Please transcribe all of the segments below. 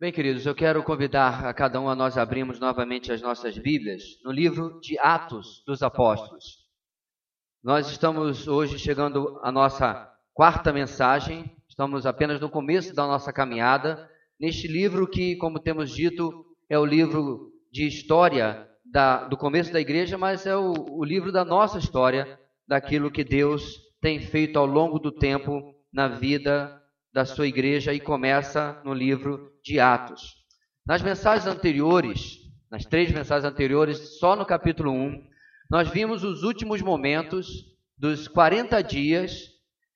Bem, queridos, eu quero convidar a cada um a nós abrirmos novamente as nossas Bíblias no livro de Atos dos Apóstolos. Nós estamos hoje chegando à nossa quarta mensagem, estamos apenas no começo da nossa caminhada, neste livro que, como temos dito, é o livro de história da, do começo da igreja, mas é o, o livro da nossa história, daquilo que Deus tem feito ao longo do tempo na vida da sua igreja e começa no livro de Atos. Nas mensagens anteriores, nas três mensagens anteriores, só no capítulo 1, nós vimos os últimos momentos dos 40 dias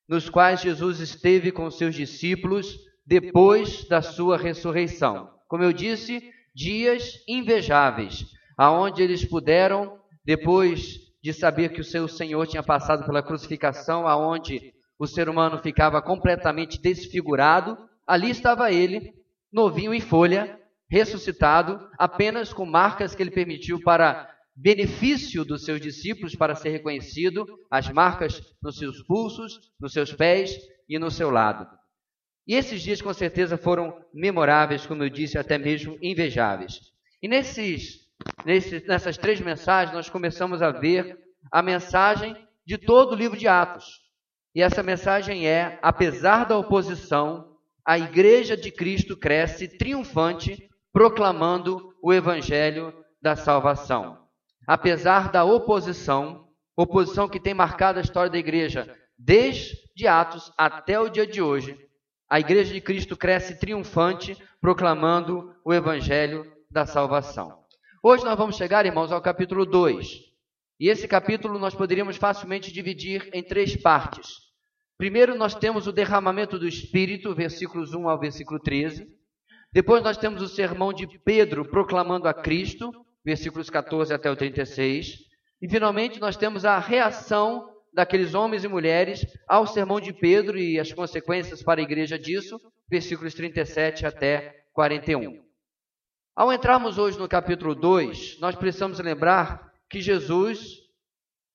nos quais Jesus esteve com seus discípulos depois da sua ressurreição. Como eu disse, dias invejáveis, aonde eles puderam, depois de saber que o seu Senhor tinha passado pela crucificação, aonde o ser humano ficava completamente desfigurado, ali estava ele, novinho em folha, ressuscitado, apenas com marcas que ele permitiu para benefício dos seus discípulos para ser reconhecido, as marcas nos seus pulsos, nos seus pés e no seu lado. E esses dias com certeza foram memoráveis, como eu disse, até mesmo invejáveis. E nesses, nesses, nessas três mensagens nós começamos a ver a mensagem de todo o livro de Atos. E essa mensagem é: apesar da oposição, a igreja de Cristo cresce triunfante, proclamando o evangelho da salvação. Apesar da oposição, oposição que tem marcado a história da igreja desde Atos até o dia de hoje, a igreja de Cristo cresce triunfante, proclamando o evangelho da salvação. Hoje nós vamos chegar, irmãos, ao capítulo 2. E esse capítulo nós poderíamos facilmente dividir em três partes. Primeiro, nós temos o derramamento do Espírito, versículos 1 ao versículo 13. Depois, nós temos o sermão de Pedro proclamando a Cristo, versículos 14 até o 36. E, finalmente, nós temos a reação daqueles homens e mulheres ao sermão de Pedro e as consequências para a igreja disso, versículos 37 até 41. Ao entrarmos hoje no capítulo 2, nós precisamos lembrar que Jesus,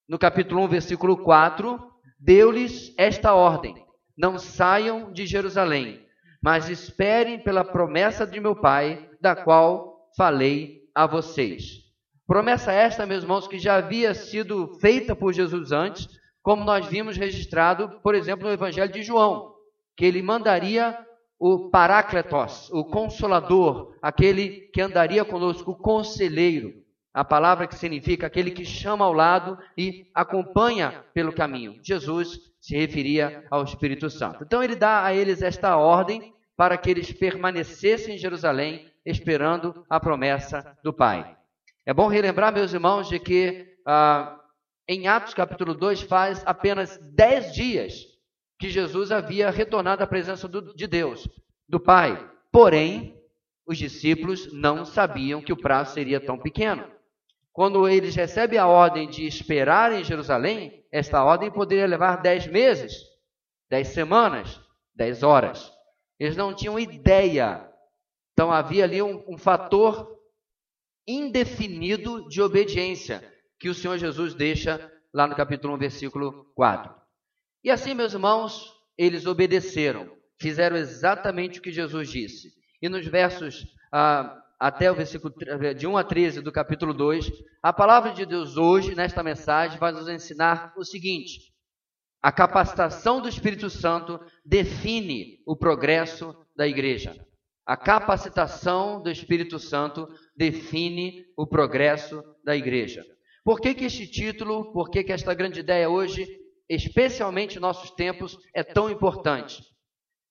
no capítulo 1, versículo 4, deu-lhes esta ordem: Não saiam de Jerusalém, mas esperem pela promessa de meu Pai, da qual falei a vocês. Promessa esta, meus irmãos, que já havia sido feita por Jesus antes, como nós vimos registrado, por exemplo, no Evangelho de João, que ele mandaria o Parácletos, o Consolador, aquele que andaria conosco, o Conselheiro, a palavra que significa aquele que chama ao lado e acompanha pelo caminho. Jesus se referia ao Espírito Santo. Então ele dá a eles esta ordem para que eles permanecessem em Jerusalém, esperando a promessa do Pai. É bom relembrar, meus irmãos, de que ah, em Atos capítulo 2 faz apenas dez dias que Jesus havia retornado à presença do, de Deus, do Pai. Porém, os discípulos não sabiam que o prazo seria tão pequeno. Quando eles recebem a ordem de esperar em Jerusalém, esta ordem poderia levar dez meses, dez semanas, dez horas. Eles não tinham ideia. Então havia ali um, um fator indefinido de obediência que o Senhor Jesus deixa lá no capítulo 1, versículo 4. E assim, meus irmãos, eles obedeceram, fizeram exatamente o que Jesus disse. E nos versos ah, até o versículo de 1 a 13 do capítulo 2, a palavra de Deus hoje, nesta mensagem, vai nos ensinar o seguinte: a capacitação do Espírito Santo define o progresso da igreja. A capacitação do Espírito Santo define o progresso da igreja. Por que, que este título, por que, que esta grande ideia hoje, especialmente em nossos tempos, é tão importante?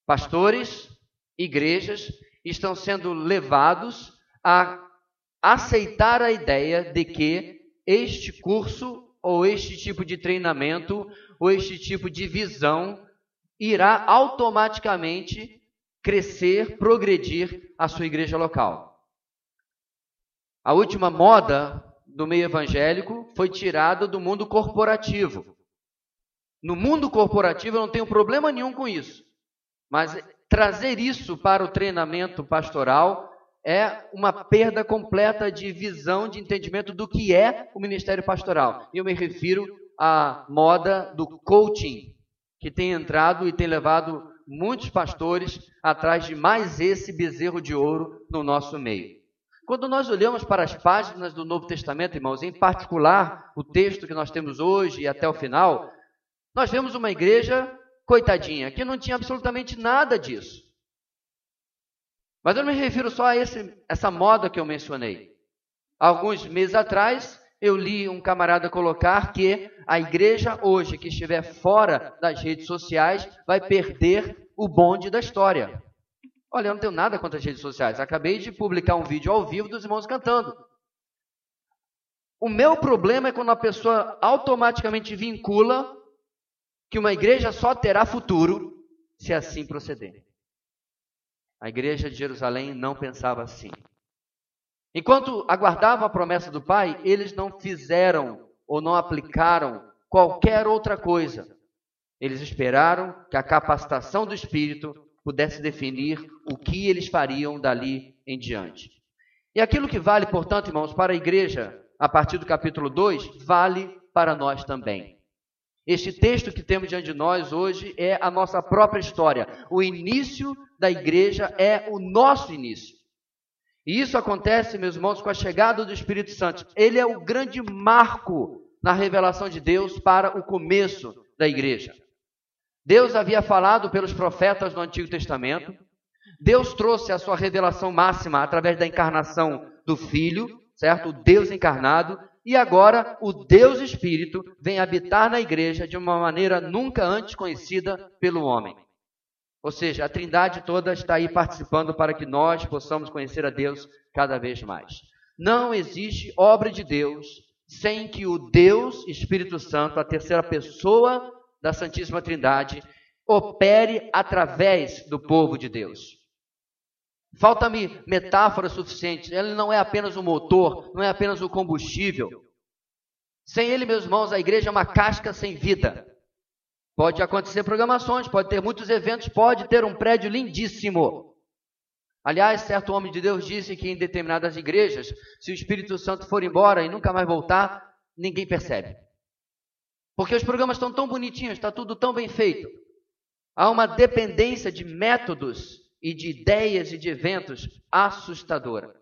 Pastores, igrejas estão sendo levados a aceitar a ideia de que este curso ou este tipo de treinamento ou este tipo de visão irá automaticamente crescer, progredir a sua igreja local. A última moda do meio evangélico foi tirada do mundo corporativo. No mundo corporativo eu não tenho problema nenhum com isso, mas trazer isso para o treinamento pastoral é uma perda completa de visão, de entendimento do que é o ministério pastoral. E eu me refiro à moda do coaching, que tem entrado e tem levado muitos pastores atrás de mais esse bezerro de ouro no nosso meio. Quando nós olhamos para as páginas do Novo Testamento, irmãos, em particular o texto que nós temos hoje e até o final, nós vemos uma igreja coitadinha, que não tinha absolutamente nada disso. Mas eu não me refiro só a esse, essa moda que eu mencionei. Alguns meses atrás, eu li um camarada colocar que a igreja hoje que estiver fora das redes sociais vai perder o bonde da história. Olha, eu não tenho nada contra as redes sociais. Acabei de publicar um vídeo ao vivo dos irmãos cantando. O meu problema é quando a pessoa automaticamente vincula que uma igreja só terá futuro se assim proceder. A igreja de Jerusalém não pensava assim. Enquanto aguardavam a promessa do Pai, eles não fizeram ou não aplicaram qualquer outra coisa. Eles esperaram que a capacitação do Espírito pudesse definir o que eles fariam dali em diante. E aquilo que vale, portanto, irmãos, para a igreja, a partir do capítulo 2, vale para nós também. Este texto que temos diante de nós hoje é a nossa própria história. O início da igreja é o nosso início. E isso acontece, meus irmãos, com a chegada do Espírito Santo. Ele é o grande marco na revelação de Deus para o começo da igreja. Deus havia falado pelos profetas do Antigo Testamento. Deus trouxe a sua revelação máxima através da encarnação do Filho, certo? O Deus encarnado. E agora o Deus Espírito vem habitar na igreja de uma maneira nunca antes conhecida pelo homem. Ou seja, a Trindade toda está aí participando para que nós possamos conhecer a Deus cada vez mais. Não existe obra de Deus sem que o Deus Espírito Santo, a terceira pessoa da Santíssima Trindade, opere através do povo de Deus. Falta-me metáfora suficiente. Ele não é apenas o motor, não é apenas o combustível. Sem ele, meus irmãos, a igreja é uma casca sem vida. Pode acontecer programações, pode ter muitos eventos, pode ter um prédio lindíssimo. Aliás, certo homem de Deus disse que em determinadas igrejas, se o Espírito Santo for embora e nunca mais voltar, ninguém percebe. Porque os programas estão tão bonitinhos, está tudo tão bem feito. Há uma dependência de métodos e de ideias e de eventos assustadora.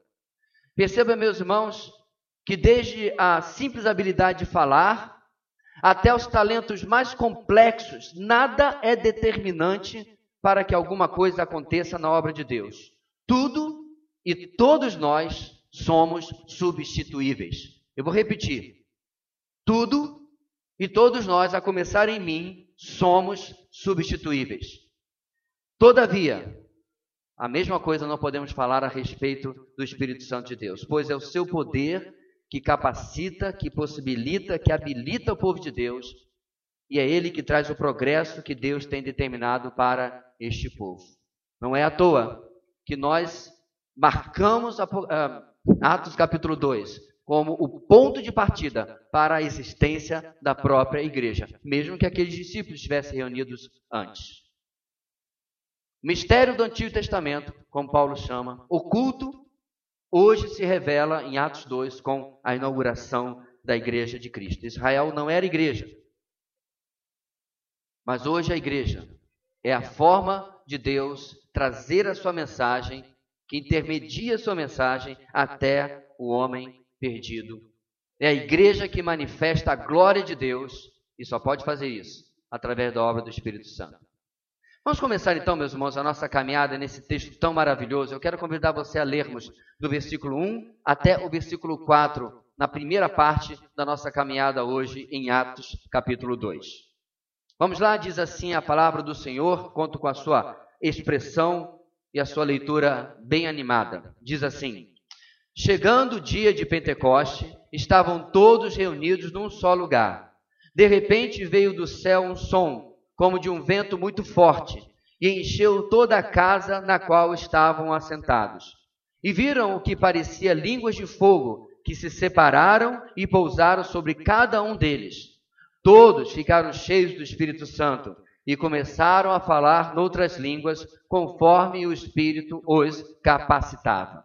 Perceba, meus irmãos, que desde a simples habilidade de falar até os talentos mais complexos, nada é determinante para que alguma coisa aconteça na obra de Deus. Tudo e todos nós somos substituíveis. Eu vou repetir. Tudo e todos nós, a começar em mim, somos substituíveis. Todavia, a mesma coisa não podemos falar a respeito do Espírito Santo de Deus, pois é o seu poder que capacita, que possibilita, que habilita o povo de Deus, e é ele que traz o progresso que Deus tem determinado para este povo. Não é à toa que nós marcamos a, uh, Atos capítulo 2 como o ponto de partida para a existência da própria igreja, mesmo que aqueles discípulos estivessem reunidos antes. Mistério do Antigo Testamento, como Paulo chama, oculto hoje se revela em Atos 2 com a inauguração da igreja de Cristo. Israel não era igreja, mas hoje a igreja é a forma de Deus trazer a sua mensagem, que intermedia a sua mensagem até o homem perdido. É a igreja que manifesta a glória de Deus e só pode fazer isso através da obra do Espírito Santo. Vamos começar então, meus irmãos, a nossa caminhada nesse texto tão maravilhoso. Eu quero convidar você a lermos do versículo 1 até o versículo 4, na primeira parte da nossa caminhada hoje em Atos, capítulo 2. Vamos lá, diz assim a palavra do Senhor, conto com a sua expressão e a sua leitura bem animada. Diz assim: Chegando o dia de Pentecoste, estavam todos reunidos num só lugar. De repente veio do céu um som como de um vento muito forte, e encheu toda a casa na qual estavam assentados. E viram o que parecia línguas de fogo, que se separaram e pousaram sobre cada um deles. Todos ficaram cheios do Espírito Santo e começaram a falar noutras línguas, conforme o Espírito os capacitava.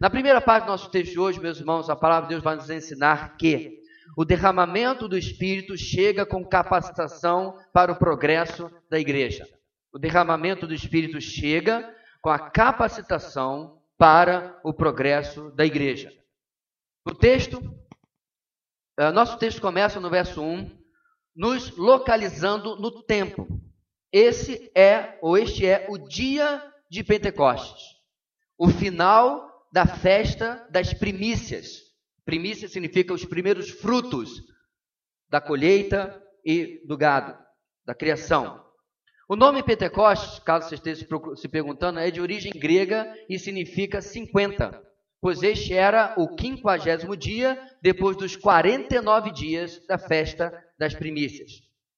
Na primeira parte do nosso texto de hoje, meus irmãos, a palavra de Deus vai nos ensinar que o derramamento do Espírito chega com capacitação para o progresso da igreja. O derramamento do Espírito chega com a capacitação para o progresso da igreja. O texto, uh, nosso texto começa no verso 1, nos localizando no tempo. Esse é, ou este é, o dia de Pentecostes, o final da festa das primícias. Primícia significa os primeiros frutos da colheita e do gado, da criação. O nome Pentecostes, caso você esteja se perguntando, é de origem grega e significa 50 pois este era o quinquagésimo dia depois dos 49 dias da festa das primícias.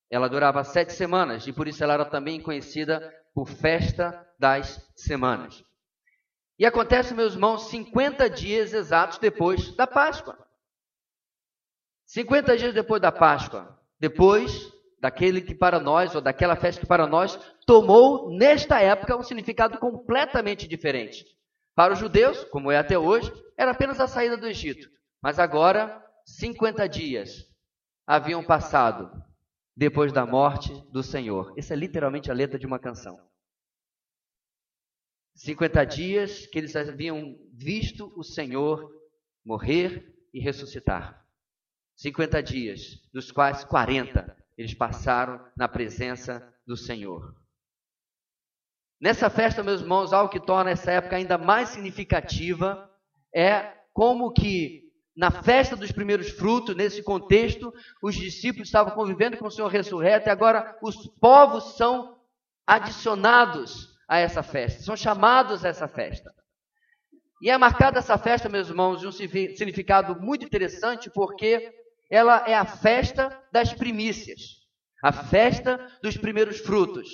Ela durava sete semanas e por isso ela era também conhecida por festa das semanas. E acontece, meus irmãos, 50 dias exatos depois da Páscoa. 50 dias depois da Páscoa, depois daquele que para nós, ou daquela festa que para nós, tomou nesta época um significado completamente diferente. Para os judeus, como é até hoje, era apenas a saída do Egito. Mas agora, 50 dias haviam passado depois da morte do Senhor. Isso é literalmente a letra de uma canção. 50 dias que eles haviam visto o Senhor morrer e ressuscitar. 50 dias, dos quais 40 eles passaram na presença do Senhor. Nessa festa, meus irmãos, algo que torna essa época ainda mais significativa é como que na festa dos primeiros frutos, nesse contexto, os discípulos estavam convivendo com o Senhor ressurreto e agora os povos são adicionados a essa festa, são chamados a essa festa. E é marcada essa festa, meus irmãos, de um significado muito interessante, porque ela é a festa das primícias, a festa dos primeiros frutos.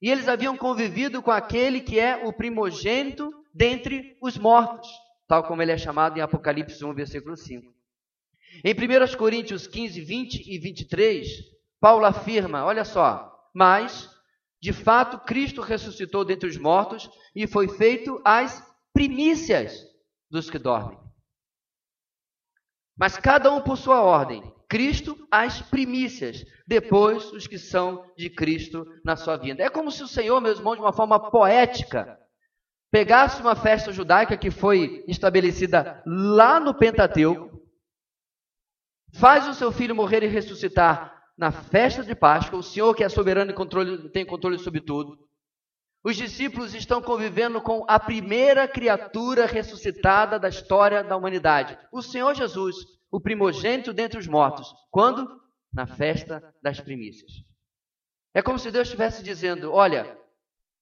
E eles haviam convivido com aquele que é o primogênito dentre os mortos, tal como ele é chamado em Apocalipse 1, versículo 5. Em 1 Coríntios 15, 20 e 23, Paulo afirma: olha só, mas, de fato, Cristo ressuscitou dentre os mortos e foi feito as primícias dos que dormem. Mas cada um por sua ordem. Cristo as primícias, depois os que são de Cristo na sua vida. É como se o Senhor, meus irmãos, de uma forma poética, pegasse uma festa judaica que foi estabelecida lá no Pentateuco, faz o seu filho morrer e ressuscitar na festa de Páscoa, o Senhor que é soberano e controle, tem controle sobre tudo. Os discípulos estão convivendo com a primeira criatura ressuscitada da história da humanidade, o Senhor Jesus, o primogênito dentre os mortos. Quando? Na festa das primícias. É como se Deus estivesse dizendo: Olha,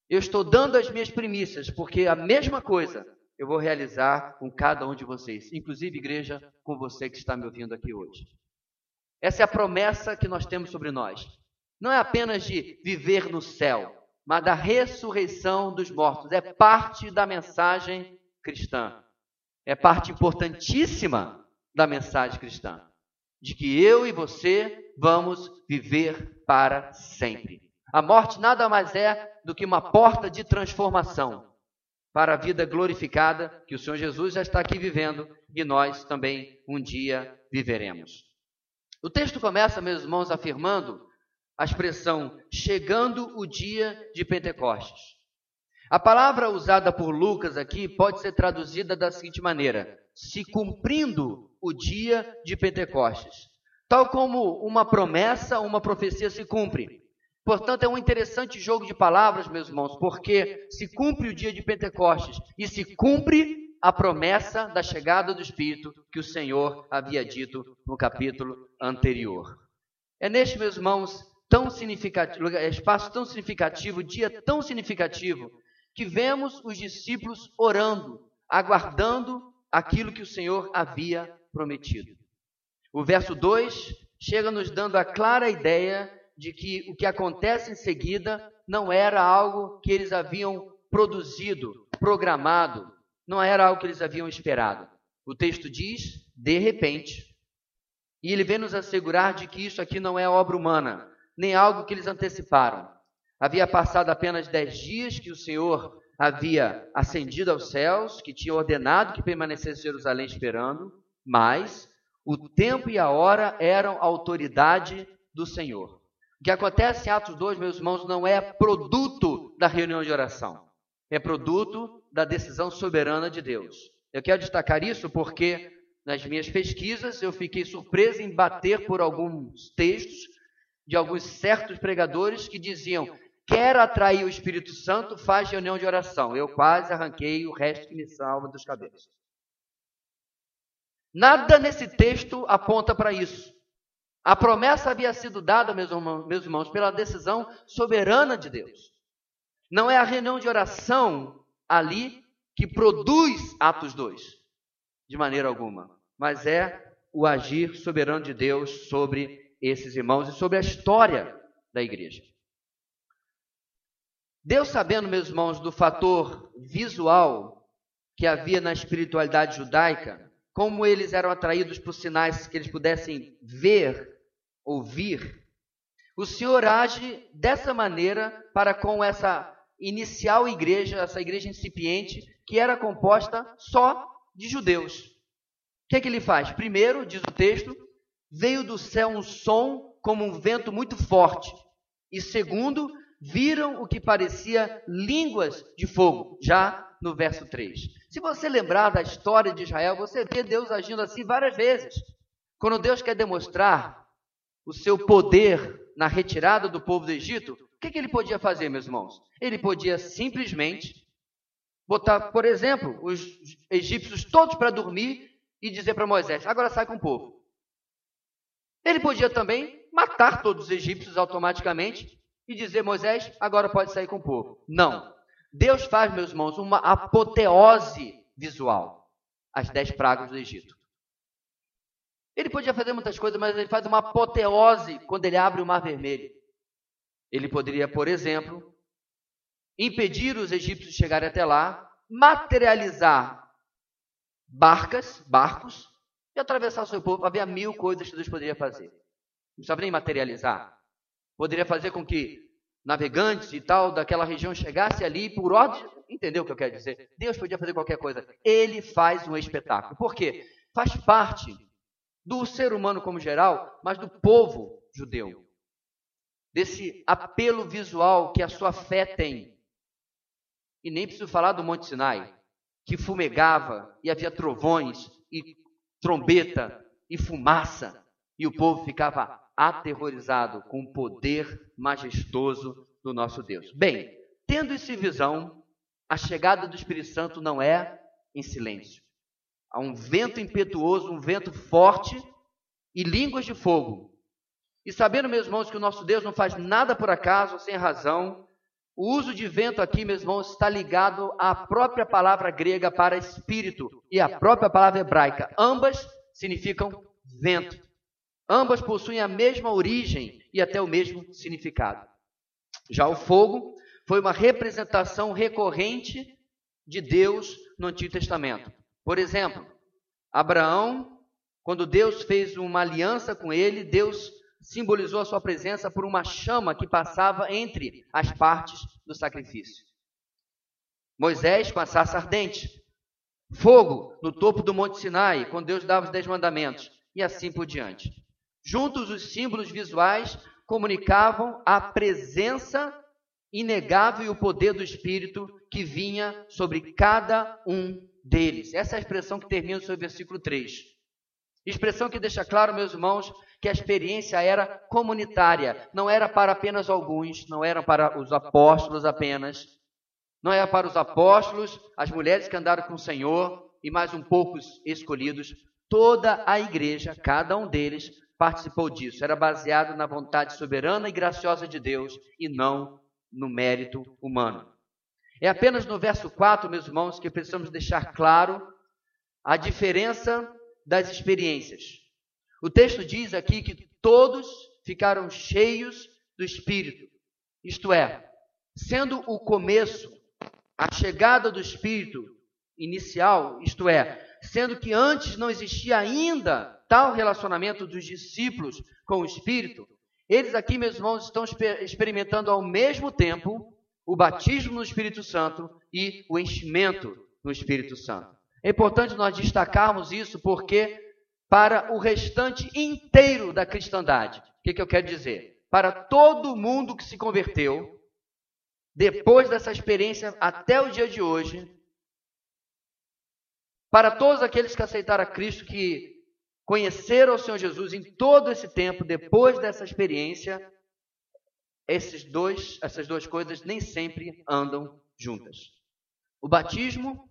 eu estou dando as minhas primícias, porque a mesma coisa eu vou realizar com cada um de vocês, inclusive, igreja, com você que está me ouvindo aqui hoje. Essa é a promessa que nós temos sobre nós. Não é apenas de viver no céu, mas da ressurreição dos mortos. É parte da mensagem cristã. É parte importantíssima da mensagem cristã, de que eu e você vamos viver para sempre. A morte nada mais é do que uma porta de transformação para a vida glorificada que o Senhor Jesus já está aqui vivendo e nós também um dia viveremos. O texto começa, meus irmãos, afirmando a expressão chegando o dia de Pentecostes. A palavra usada por Lucas aqui pode ser traduzida da seguinte maneira: se cumprindo o dia de Pentecostes. Tal como uma promessa, uma profecia se cumpre. Portanto, é um interessante jogo de palavras, meus irmãos, porque se cumpre o dia de Pentecostes e se cumpre a promessa da chegada do Espírito que o Senhor havia dito no capítulo anterior. É neste, meus irmãos, tão significativo, espaço tão significativo, dia tão significativo, que vemos os discípulos orando, aguardando aquilo que o Senhor havia prometido. O verso 2 chega nos dando a clara ideia de que o que acontece em seguida não era algo que eles haviam produzido, programado, não era algo que eles haviam esperado. O texto diz, de repente. E ele vem nos assegurar de que isso aqui não é obra humana, nem algo que eles anteciparam. Havia passado apenas dez dias que o Senhor havia ascendido aos céus, que tinha ordenado que permanecesse em Jerusalém esperando, mas o tempo e a hora eram a autoridade do Senhor. O que acontece em Atos 2, meus irmãos, não é produto da reunião de oração. É produto da decisão soberana de Deus. Eu quero destacar isso porque nas minhas pesquisas eu fiquei surpreso em bater por alguns textos de alguns certos pregadores que diziam: quer atrair o Espírito Santo, faz reunião de oração. Eu quase arranquei o resto que me salva dos cabelos. Nada nesse texto aponta para isso. A promessa havia sido dada, meus irmãos, meus irmãos, pela decisão soberana de Deus. Não é a reunião de oração ali que produz Atos 2, de maneira alguma, mas é o agir soberano de Deus sobre esses irmãos e sobre a história da igreja. Deus, sabendo, meus irmãos, do fator visual que havia na espiritualidade judaica, como eles eram atraídos por sinais que eles pudessem ver ouvir, o Senhor age dessa maneira para com essa inicial igreja, essa igreja incipiente, que era composta só de judeus. O que que ele faz? Primeiro, diz o texto, veio do céu um som como um vento muito forte. E segundo, viram o que parecia línguas de fogo, já no verso 3. Se você lembrar da história de Israel, você vê Deus agindo assim várias vezes. Quando Deus quer demonstrar o seu poder na retirada do povo do Egito, o que, que ele podia fazer, meus irmãos? Ele podia simplesmente botar, por exemplo, os egípcios todos para dormir e dizer para Moisés: agora sai com o povo. Ele podia também matar todos os egípcios automaticamente e dizer: Moisés, agora pode sair com o povo. Não. Deus faz, meus irmãos, uma apoteose visual as dez pragas do Egito. Ele podia fazer muitas coisas, mas ele faz uma apoteose quando ele abre o Mar Vermelho. Ele poderia, por exemplo, impedir os egípcios de chegarem até lá, materializar barcas, barcos, e atravessar o seu povo. Havia mil coisas que Deus poderia fazer. Não precisava nem materializar. Poderia fazer com que navegantes e tal daquela região chegassem ali por ordem. Entendeu o que eu quero dizer? Deus podia fazer qualquer coisa. Ele faz um espetáculo. Por quê? Faz parte do ser humano como geral, mas do povo judeu. Desse apelo visual que a sua fé tem. E nem preciso falar do Monte Sinai, que fumegava e havia trovões e trombeta e fumaça, e o povo ficava aterrorizado com o poder majestoso do nosso Deus. Bem, tendo isso em visão, a chegada do Espírito Santo não é em silêncio. Há um vento impetuoso, um vento forte e línguas de fogo. E sabendo, meus irmãos, que o nosso Deus não faz nada por acaso, sem razão, o uso de vento aqui, meus irmãos, está ligado à própria palavra grega para espírito e à própria palavra hebraica. Ambas significam vento. Ambas possuem a mesma origem e até o mesmo significado. Já o fogo foi uma representação recorrente de Deus no Antigo Testamento. Por exemplo, Abraão, quando Deus fez uma aliança com ele, Deus simbolizou a sua presença por uma chama que passava entre as partes do sacrifício. Moisés com a sarça ardente. Fogo no topo do Monte Sinai, quando Deus dava os dez mandamentos, e assim por diante. Juntos, os símbolos visuais comunicavam a presença inegável e o poder do Espírito que vinha sobre cada um deles. Essa é a expressão que termina o seu versículo 3. Expressão que deixa claro, meus irmãos, que a experiência era comunitária, não era para apenas alguns, não era para os apóstolos apenas, não era para os apóstolos, as mulheres que andaram com o Senhor e mais um poucos escolhidos. Toda a igreja, cada um deles, participou disso. Era baseado na vontade soberana e graciosa de Deus e não no mérito humano. É apenas no verso 4, meus irmãos, que precisamos deixar claro a diferença das experiências. O texto diz aqui que todos ficaram cheios do Espírito, isto é, sendo o começo, a chegada do Espírito inicial, isto é, sendo que antes não existia ainda tal relacionamento dos discípulos com o Espírito, eles aqui, meus irmãos, estão experimentando ao mesmo tempo o batismo no Espírito Santo e o enchimento no Espírito Santo. É importante nós destacarmos isso porque, para o restante inteiro da cristandade, o que, que eu quero dizer? para todo mundo que se converteu, depois dessa experiência até o dia de hoje, para todos aqueles que aceitaram a Cristo, que conheceram o Senhor Jesus em todo esse tempo, depois dessa experiência, esses dois, essas duas coisas nem sempre andam juntas. O batismo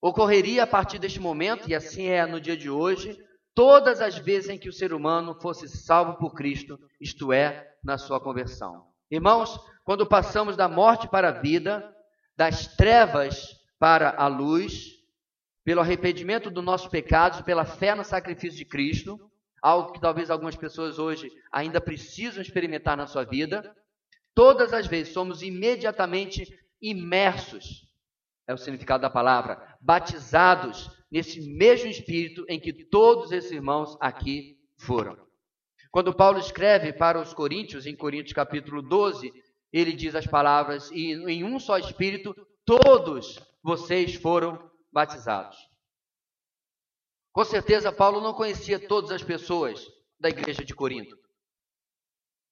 ocorreria a partir deste momento, e assim é no dia de hoje, todas as vezes em que o ser humano fosse salvo por Cristo, isto é, na sua conversão. Irmãos, quando passamos da morte para a vida, das trevas para a luz, pelo arrependimento dos nossos pecados, pela fé no sacrifício de Cristo, algo que talvez algumas pessoas hoje ainda precisam experimentar na sua vida, todas as vezes somos imediatamente imersos, é o significado da palavra, batizados nesse mesmo espírito em que todos esses irmãos aqui foram. Quando Paulo escreve para os Coríntios, em Coríntios capítulo 12, ele diz as palavras: E em um só espírito todos vocês foram batizados. Com certeza, Paulo não conhecia todas as pessoas da igreja de Corinto.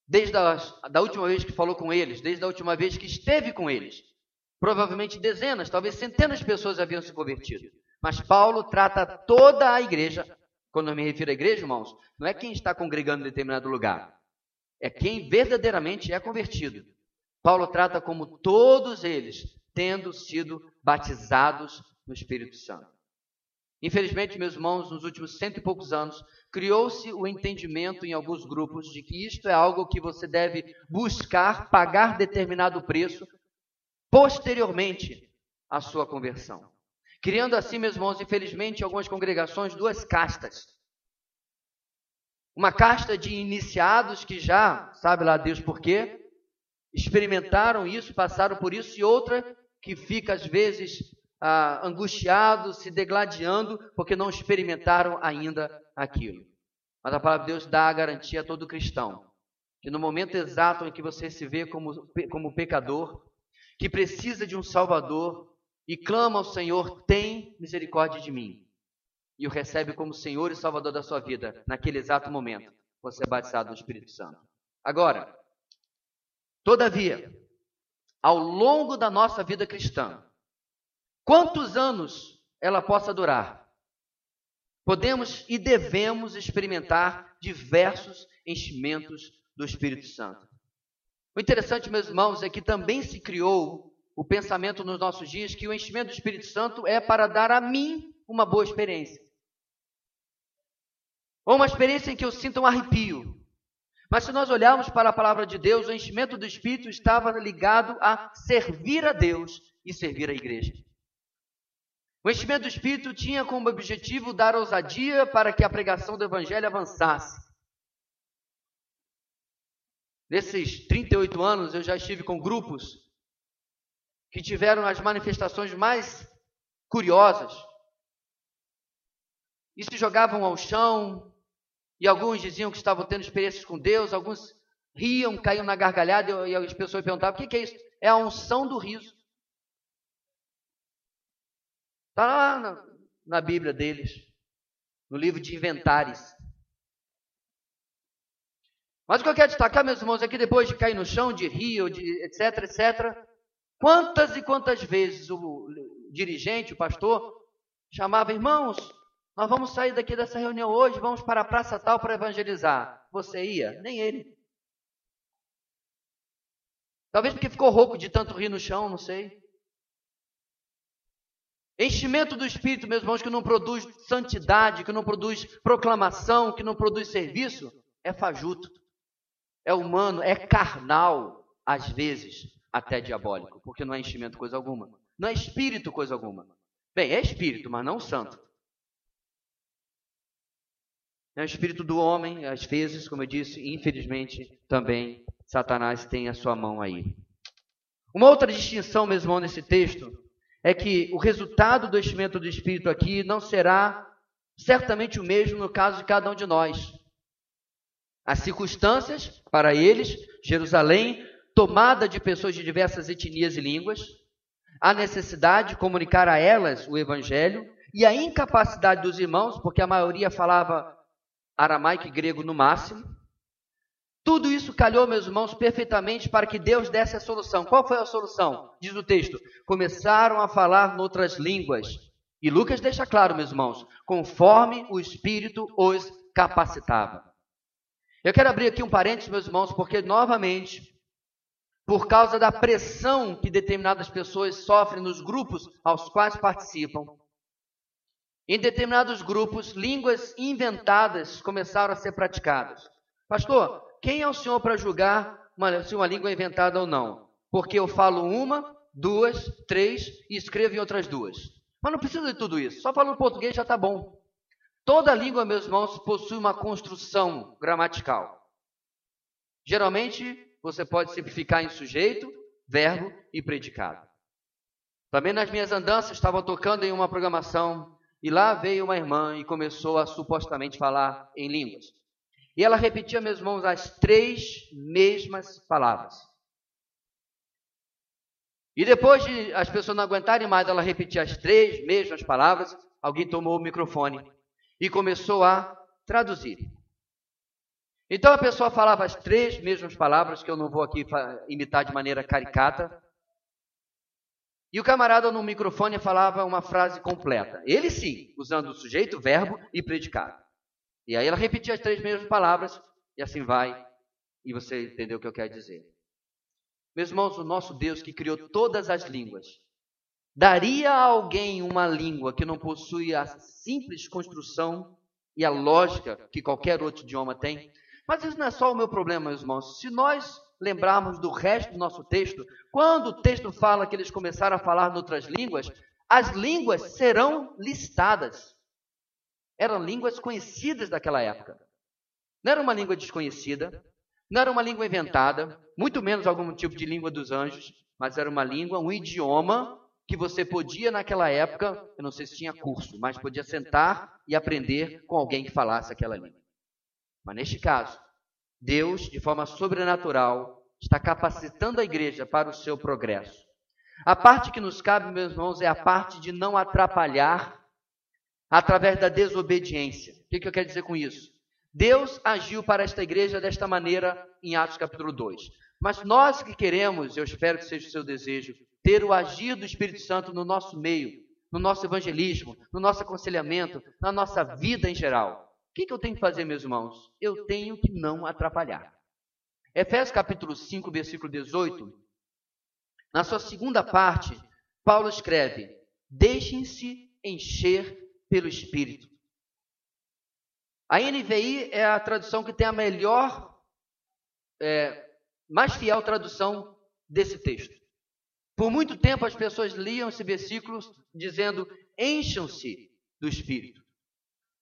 Desde a da última vez que falou com eles, desde a última vez que esteve com eles. Provavelmente dezenas, talvez centenas de pessoas haviam se convertido. Mas Paulo trata toda a igreja. Quando eu me refiro à igreja, irmãos, não é quem está congregando em determinado lugar. É quem verdadeiramente é convertido. Paulo trata como todos eles tendo sido batizados no Espírito Santo. Infelizmente, meus irmãos, nos últimos cento e poucos anos, criou-se o entendimento em alguns grupos de que isto é algo que você deve buscar, pagar determinado preço posteriormente à sua conversão. Criando assim, meus irmãos, infelizmente, algumas congregações, duas castas. Uma casta de iniciados que já, sabe lá Deus por quê, experimentaram isso, passaram por isso, e outra que fica às vezes ah, angustiados, se degladiando, porque não experimentaram ainda aquilo. Mas a palavra de Deus dá a garantia a todo cristão que no momento exato em que você se vê como, como pecador, que precisa de um Salvador e clama ao Senhor, tem misericórdia de mim, e o recebe como Senhor e Salvador da sua vida, naquele exato momento, você é batizado no Espírito Santo. Agora, todavia, ao longo da nossa vida cristã, quantos anos ela possa durar, podemos e devemos experimentar diversos enchimentos do Espírito Santo. O interessante, meus irmãos, é que também se criou o pensamento nos nossos dias que o enchimento do Espírito Santo é para dar a mim uma boa experiência. Ou uma experiência em que eu sinta um arrepio. Mas se nós olharmos para a palavra de Deus, o enchimento do Espírito estava ligado a servir a Deus e servir a igreja. O enchimento do Espírito tinha como objetivo dar ousadia para que a pregação do Evangelho avançasse. Nesses 38 anos, eu já estive com grupos que tiveram as manifestações mais curiosas. E se jogavam ao chão, e alguns diziam que estavam tendo experiências com Deus, alguns riam, caíam na gargalhada, e as pessoas perguntavam: o que é isso? É a unção do riso. Está lá na, na Bíblia deles, no livro de Inventares. Mas o que eu quero destacar, meus irmãos, é que depois de cair no chão, de rir, de etc, etc, quantas e quantas vezes o dirigente, o pastor, chamava, irmãos, nós vamos sair daqui dessa reunião hoje, vamos para a praça tal para evangelizar. Você ia? Nem ele. Talvez porque ficou rouco de tanto rir no chão, não sei. Enchimento do Espírito, meus irmãos, que não produz santidade, que não produz proclamação, que não produz serviço, é fajuto, é humano, é carnal, às vezes até diabólico, porque não é enchimento coisa alguma, não é espírito coisa alguma. Bem, é espírito, mas não santo. É o espírito do homem, às vezes, como eu disse, infelizmente, também Satanás tem a sua mão aí. Uma outra distinção, meu irmão, nesse texto é que o resultado do enchimento do Espírito aqui não será certamente o mesmo no caso de cada um de nós. As circunstâncias, para eles, Jerusalém, tomada de pessoas de diversas etnias e línguas, a necessidade de comunicar a elas o Evangelho e a incapacidade dos irmãos, porque a maioria falava aramaico e grego no máximo, Tudo isso calhou, meus irmãos, perfeitamente para que Deus desse a solução. Qual foi a solução? Diz o texto: começaram a falar noutras línguas. E Lucas deixa claro, meus irmãos, conforme o Espírito os capacitava. Eu quero abrir aqui um parênteses, meus irmãos, porque novamente, por causa da pressão que determinadas pessoas sofrem nos grupos aos quais participam, em determinados grupos, línguas inventadas começaram a ser praticadas. Pastor, quem é o senhor para julgar uma, se uma língua é inventada ou não? Porque eu falo uma, duas, três e escrevo em outras duas. Mas não precisa de tudo isso. Só falando português já está bom. Toda língua, meus irmãos, possui uma construção gramatical. Geralmente, você pode simplificar em sujeito, verbo e predicado. Também nas minhas andanças, estava tocando em uma programação e lá veio uma irmã e começou a supostamente falar em línguas. E ela repetia, meus irmãos, as três mesmas palavras. E depois de as pessoas não aguentarem mais ela repetir as três mesmas palavras, alguém tomou o microfone e começou a traduzir. Então a pessoa falava as três mesmas palavras, que eu não vou aqui imitar de maneira caricata. E o camarada no microfone falava uma frase completa. Ele sim, usando o sujeito, verbo e predicado. E aí ela repetia as três mesmas palavras, e assim vai, e você entendeu o que eu quero dizer. Meus irmãos, o nosso Deus que criou todas as línguas, daria a alguém uma língua que não possui a simples construção e a lógica que qualquer outro idioma tem? Mas isso não é só o meu problema, meus irmãos. Se nós lembrarmos do resto do nosso texto, quando o texto fala que eles começaram a falar em outras línguas, as línguas serão listadas. Eram línguas conhecidas daquela época. Não era uma língua desconhecida, não era uma língua inventada, muito menos algum tipo de língua dos anjos, mas era uma língua, um idioma que você podia naquela época, eu não sei se tinha curso, mas podia sentar e aprender com alguém que falasse aquela língua. Mas neste caso, Deus, de forma sobrenatural, está capacitando a igreja para o seu progresso. A parte que nos cabe, meus irmãos, é a parte de não atrapalhar através da desobediência. O que, eu quero dizer com isso? Deus agiu para esta igreja desta maneira em Atos capítulo 2. Mas nós que queremos, eu espero que seja o seu desejo, ter o agir do Espírito Santo no nosso meio, no nosso evangelismo, no nosso aconselhamento, na nossa vida em geral. O que, que eu tenho que fazer, meus irmãos? Eu tenho que não atrapalhar. Efésios capítulo 5, versículo 18, na sua segunda parte, Paulo escreve: Deixem-se encher pelo Espírito. A NVI é a tradução que tem a melhor, é, mais fiel tradução desse texto. Por muito tempo as pessoas liam esse versículo dizendo encham-se do Espírito.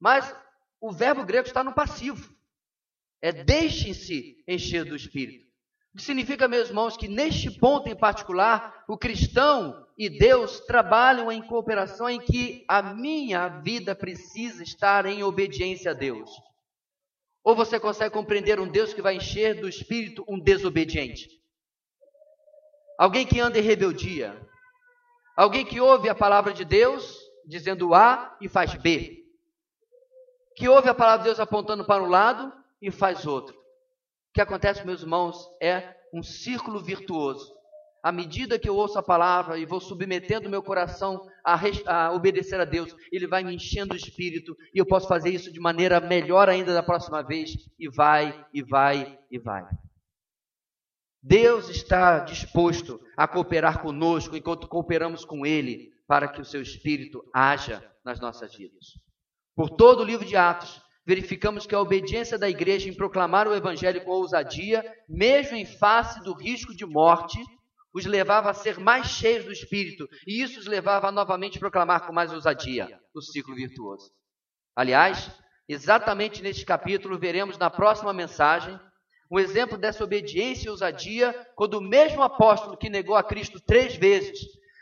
Mas o verbo grego está no passivo. É deixem-se encher do Espírito. O que significa, meus irmãos, que neste ponto em particular, o cristão e Deus trabalham em cooperação em que a minha vida precisa estar em obediência a Deus. Ou você consegue compreender um Deus que vai encher do espírito um desobediente? Alguém que anda em rebeldia. Alguém que ouve a palavra de Deus dizendo A e faz B. Que ouve a palavra de Deus apontando para um lado e faz outro. O que acontece, meus irmãos, é um círculo virtuoso à medida que eu ouço a palavra e vou submetendo meu coração a, a, obedecer a Deus, Ele vai me enchendo o espírito e eu posso fazer isso de maneira melhor ainda da próxima vez, e vai, e vai, e vai. Deus está disposto a cooperar conosco enquanto cooperamos com Ele, para que o seu espírito haja nas nossas vidas. Por todo o livro de Atos, verificamos que a obediência da igreja em proclamar o evangelho com ousadia, mesmo em face do risco de morte, os levava a ser mais cheios do Espírito, e isso os levava a novamente proclamar com mais ousadia o ciclo virtuoso. Aliás, exatamente neste capítulo, veremos na próxima mensagem um exemplo dessa obediência e ousadia, quando o mesmo apóstolo que negou a Cristo três vezes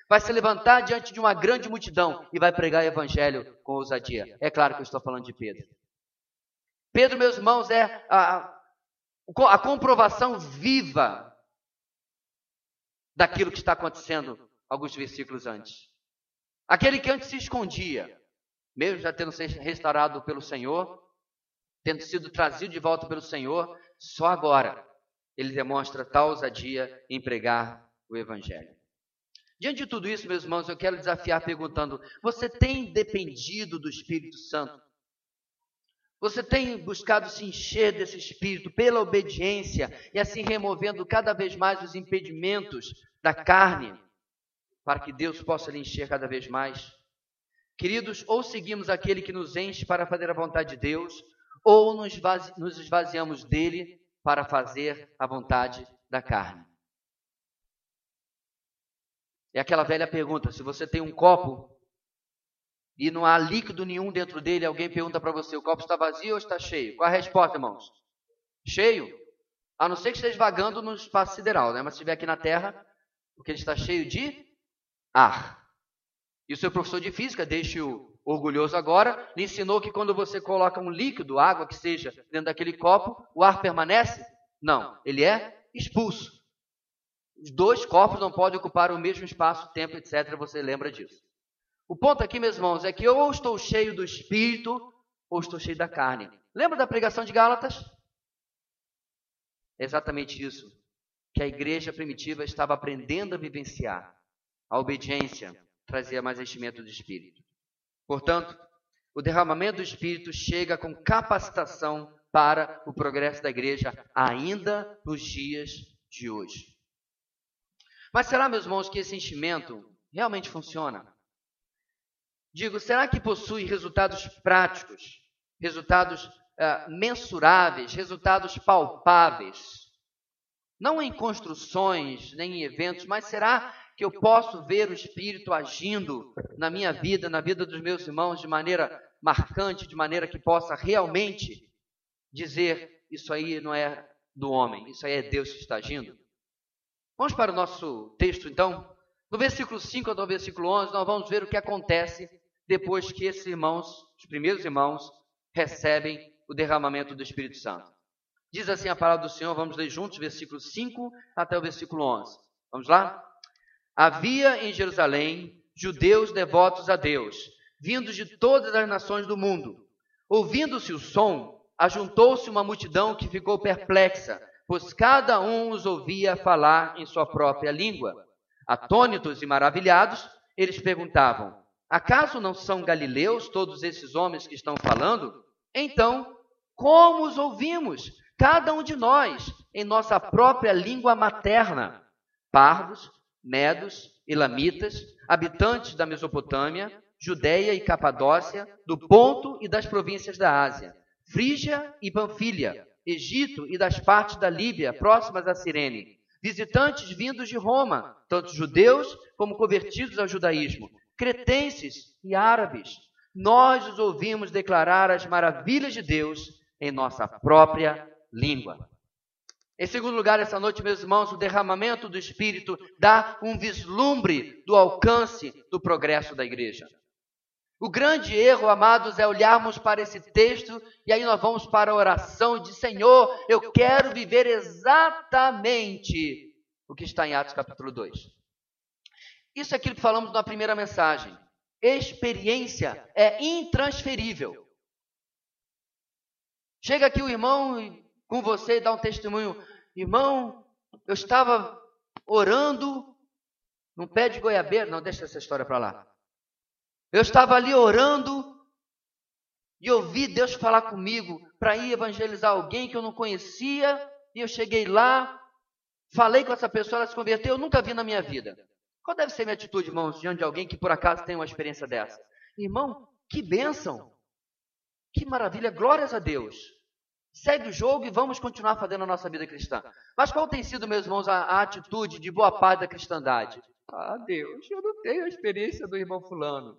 vai se levantar diante de uma grande multidão e vai pregar o evangelho com ousadia. É claro que eu estou falando de Pedro. Pedro, meus irmãos, é a, a comprovação viva daquilo que está acontecendo alguns versículos antes. Aquele que antes se escondia, mesmo já tendo sido restaurado pelo Senhor, tendo sido trazido de volta pelo Senhor, só agora ele demonstra tal ousadia em pregar o Evangelho. Diante de tudo isso, meus irmãos, eu quero desafiar perguntando: você tem dependido do Espírito Santo? Você tem buscado se encher desse Espírito pela obediência e assim removendo cada vez mais os impedimentos da carne, para que Deus possa lhe encher cada vez mais? Queridos, ou seguimos aquele que nos enche para fazer a vontade de Deus, ou nos, nos esvaziamos dele para fazer a vontade da carne. É aquela velha pergunta: se você tem um copo e não há líquido nenhum dentro dele, alguém pergunta para você: o copo está vazio ou está cheio? Qual a resposta, irmãos? Cheio. A não ser que esteja vagando no espaço sideral, né? mas se estiver aqui na Terra, porque ele está cheio de ar. E o seu professor de física, deixe-o orgulhoso agora, lhe ensinou que quando você coloca um líquido, água que seja, dentro daquele copo, o ar permanece? Não, ele é expulso. Os dois corpos não podem ocupar o mesmo espaço, tempo, etc. Você lembra disso. O ponto aqui, meus irmãos, é que ou estou cheio do Espírito ou estou cheio da carne. Lembra da pregação de Gálatas? É exatamente isso que a igreja primitiva estava aprendendo a vivenciar. A obediência trazia mais enchimento do Espírito. Portanto, o derramamento do Espírito chega com capacitação para o progresso da igreja ainda nos dias de hoje. Mas será, meus irmãos, que esse enchimento realmente funciona? Digo, será que possui resultados práticos, resultados uh, mensuráveis, resultados palpáveis? Não em construções, nem em eventos, mas será que eu posso ver o Espírito agindo na minha vida, na vida dos meus irmãos, de maneira marcante, de maneira que possa realmente dizer: Isso aí não é do homem, isso aí é Deus que está agindo? Vamos para o nosso texto então. No versículo 5 ao versículo 11, nós vamos ver o que acontece depois que esses irmãos, os primeiros irmãos, recebem o derramamento do Espírito Santo. Diz assim a palavra do Senhor, vamos ler juntos, versículo 5 até o versículo 11. Vamos lá? Havia em Jerusalém judeus devotos a Deus, vindos de todas as nações do mundo. Ouvindo-se o som, ajuntou-se uma multidão que ficou perplexa pois cada um os ouvia falar em sua própria língua. Atônitos e maravilhados, eles perguntavam: Acaso não são galileus todos esses homens que estão falando? Então, como os ouvimos, cada um de nós, em nossa própria língua materna? Pardos, medos, elamitas, habitantes da Mesopotâmia, Judéia e Capadócia, do Ponto e das províncias da Ásia, Frígia e Panfilha, Egito e das partes da Líbia próximas a Cirene, visitantes vindos de Roma, tanto judeus como convertidos ao judaísmo, cretenses e árabes. Nós os ouvimos declarar as maravilhas de Deus em nossa própria língua. Em segundo lugar, essa noite, meus irmãos, o derramamento do Espírito dá um vislumbre do alcance do progresso da igreja. O grande erro, amados, é olharmos para esse texto e aí nós vamos para a oração de Senhor, eu quero viver exatamente o que está em Atos capítulo 2. Isso é aquilo que falamos na primeira mensagem. Experiência é intransferível. Chega aqui o irmão com você e dá um testemunho. Irmão, eu estava orando num pé de goiabeira. Não, deixa essa história para lá. Eu estava ali orando e ouvi Deus falar comigo para ir evangelizar alguém que eu não conhecia. E eu cheguei lá, falei com essa pessoa, ela se converteu, eu nunca vi na minha vida. Qual deve ser minha atitude, irmãos, diante de alguém que por acaso tem uma experiência dessa? Irmão, que bênção! Que maravilha, glórias a Deus! Segue o jogo e vamos continuar fazendo a nossa vida cristã. Mas qual tem sido, meus irmãos, a, a atitude de boa parte da cristandade? Ah, Deus, eu não tenho a experiência do irmão fulano.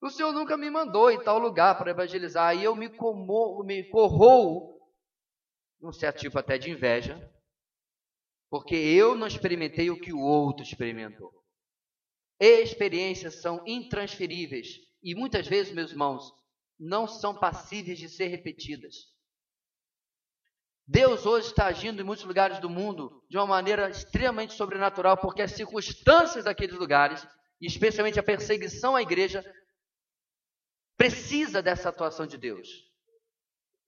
O Senhor nunca me mandou em tal lugar para evangelizar. E eu me, como, me corroo, um certo tipo até de inveja, porque eu não experimentei o que o outro experimentou. Experiências são intransferíveis e muitas vezes, meus irmãos, não são passíveis de ser repetidas. Deus hoje está agindo em muitos lugares do mundo de uma maneira extremamente sobrenatural, porque as circunstâncias daqueles lugares, especialmente a perseguição à igreja, precisa dessa atuação de Deus.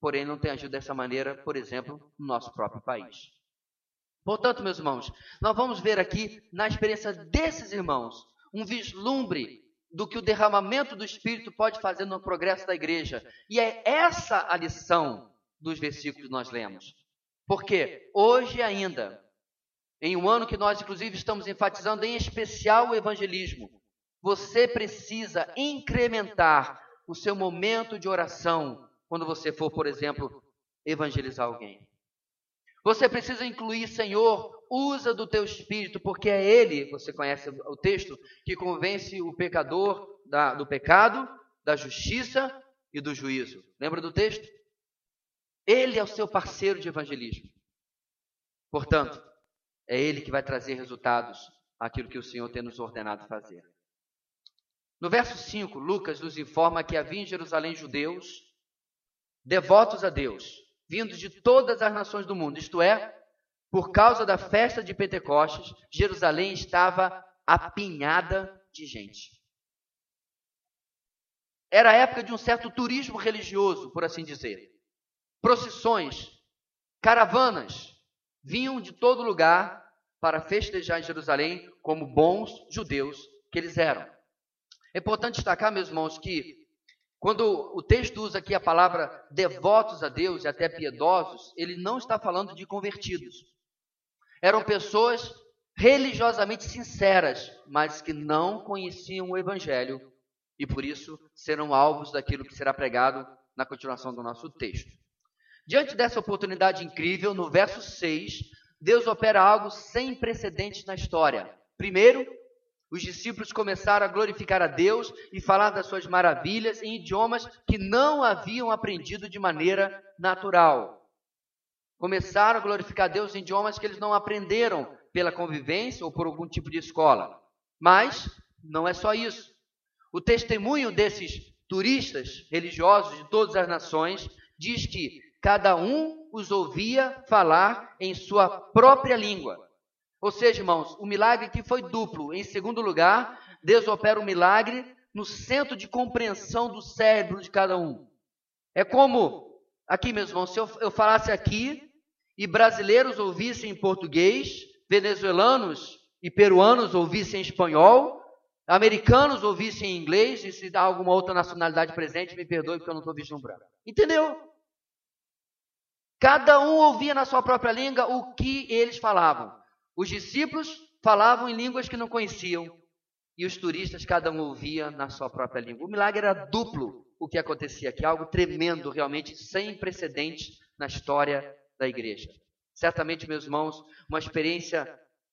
porém não tem agido dessa maneira, por exemplo, no nosso próprio país. Portanto, meus irmãos, nós vamos ver aqui, na experiência desses irmãos, um vislumbre do que o derramamento do Espírito pode fazer no progresso da igreja. E é essa a lição dos versículos que nós lemos. Porque hoje ainda, em um ano que nós, inclusive, estamos enfatizando em especial o evangelismo, você precisa incrementar o seu momento de oração quando você for, por exemplo, evangelizar alguém. Você precisa incluir, Senhor, usa do teu espírito, porque é Ele, você conhece o texto, que convence o pecador da, do pecado, da justiça e do juízo. Lembra do texto? Ele é o seu parceiro de evangelismo. Portanto, é Ele que vai trazer resultados àquilo que o Senhor tem nos ordenado fazer. No verso 5, Lucas nos informa que havia em Jerusalém judeus devotos a Deus, vindos de todas as nações do mundo, isto é, por causa da festa de Pentecostes, Jerusalém estava apinhada de gente. Era a época de um certo turismo religioso, por assim dizer. Procissões, caravanas vinham de todo lugar para festejar em Jerusalém como bons judeus que eles eram. É importante destacar, meus irmãos, que quando o texto usa aqui a palavra devotos a Deus e até piedosos, ele não está falando de convertidos. Eram pessoas religiosamente sinceras, mas que não conheciam o Evangelho e por isso serão alvos daquilo que será pregado na continuação do nosso texto. Diante dessa oportunidade incrível, no verso 6, Deus opera algo sem precedentes na história. Primeiro, os discípulos começaram a glorificar a Deus e falar das suas maravilhas em idiomas que não haviam aprendido de maneira natural. Começaram a glorificar Deus em idiomas que eles não aprenderam pela convivência ou por algum tipo de escola. Mas não é só isso. O testemunho desses turistas religiosos de todas as nações diz que cada um os ouvia falar em sua própria língua. Ou seja, irmãos, o milagre aqui foi duplo. Em segundo lugar, Deus opera o um milagre no centro de compreensão do cérebro de cada um. É como, aqui, meus irmãos, se eu, eu falasse aqui e brasileiros ouvissem em português, venezuelanos e peruanos ouvissem em espanhol, americanos ouvissem em inglês, e se há alguma outra nacionalidade presente, me perdoe porque eu não estou vislumbrando. Entendeu? Cada um ouvia na sua própria língua o que eles falavam. Os discípulos falavam em línguas que não conheciam e os turistas, cada um ouvia na sua própria língua. O milagre era duplo o que acontecia aqui, algo tremendo, realmente sem precedentes na história da igreja. Certamente, meus irmãos, uma experiência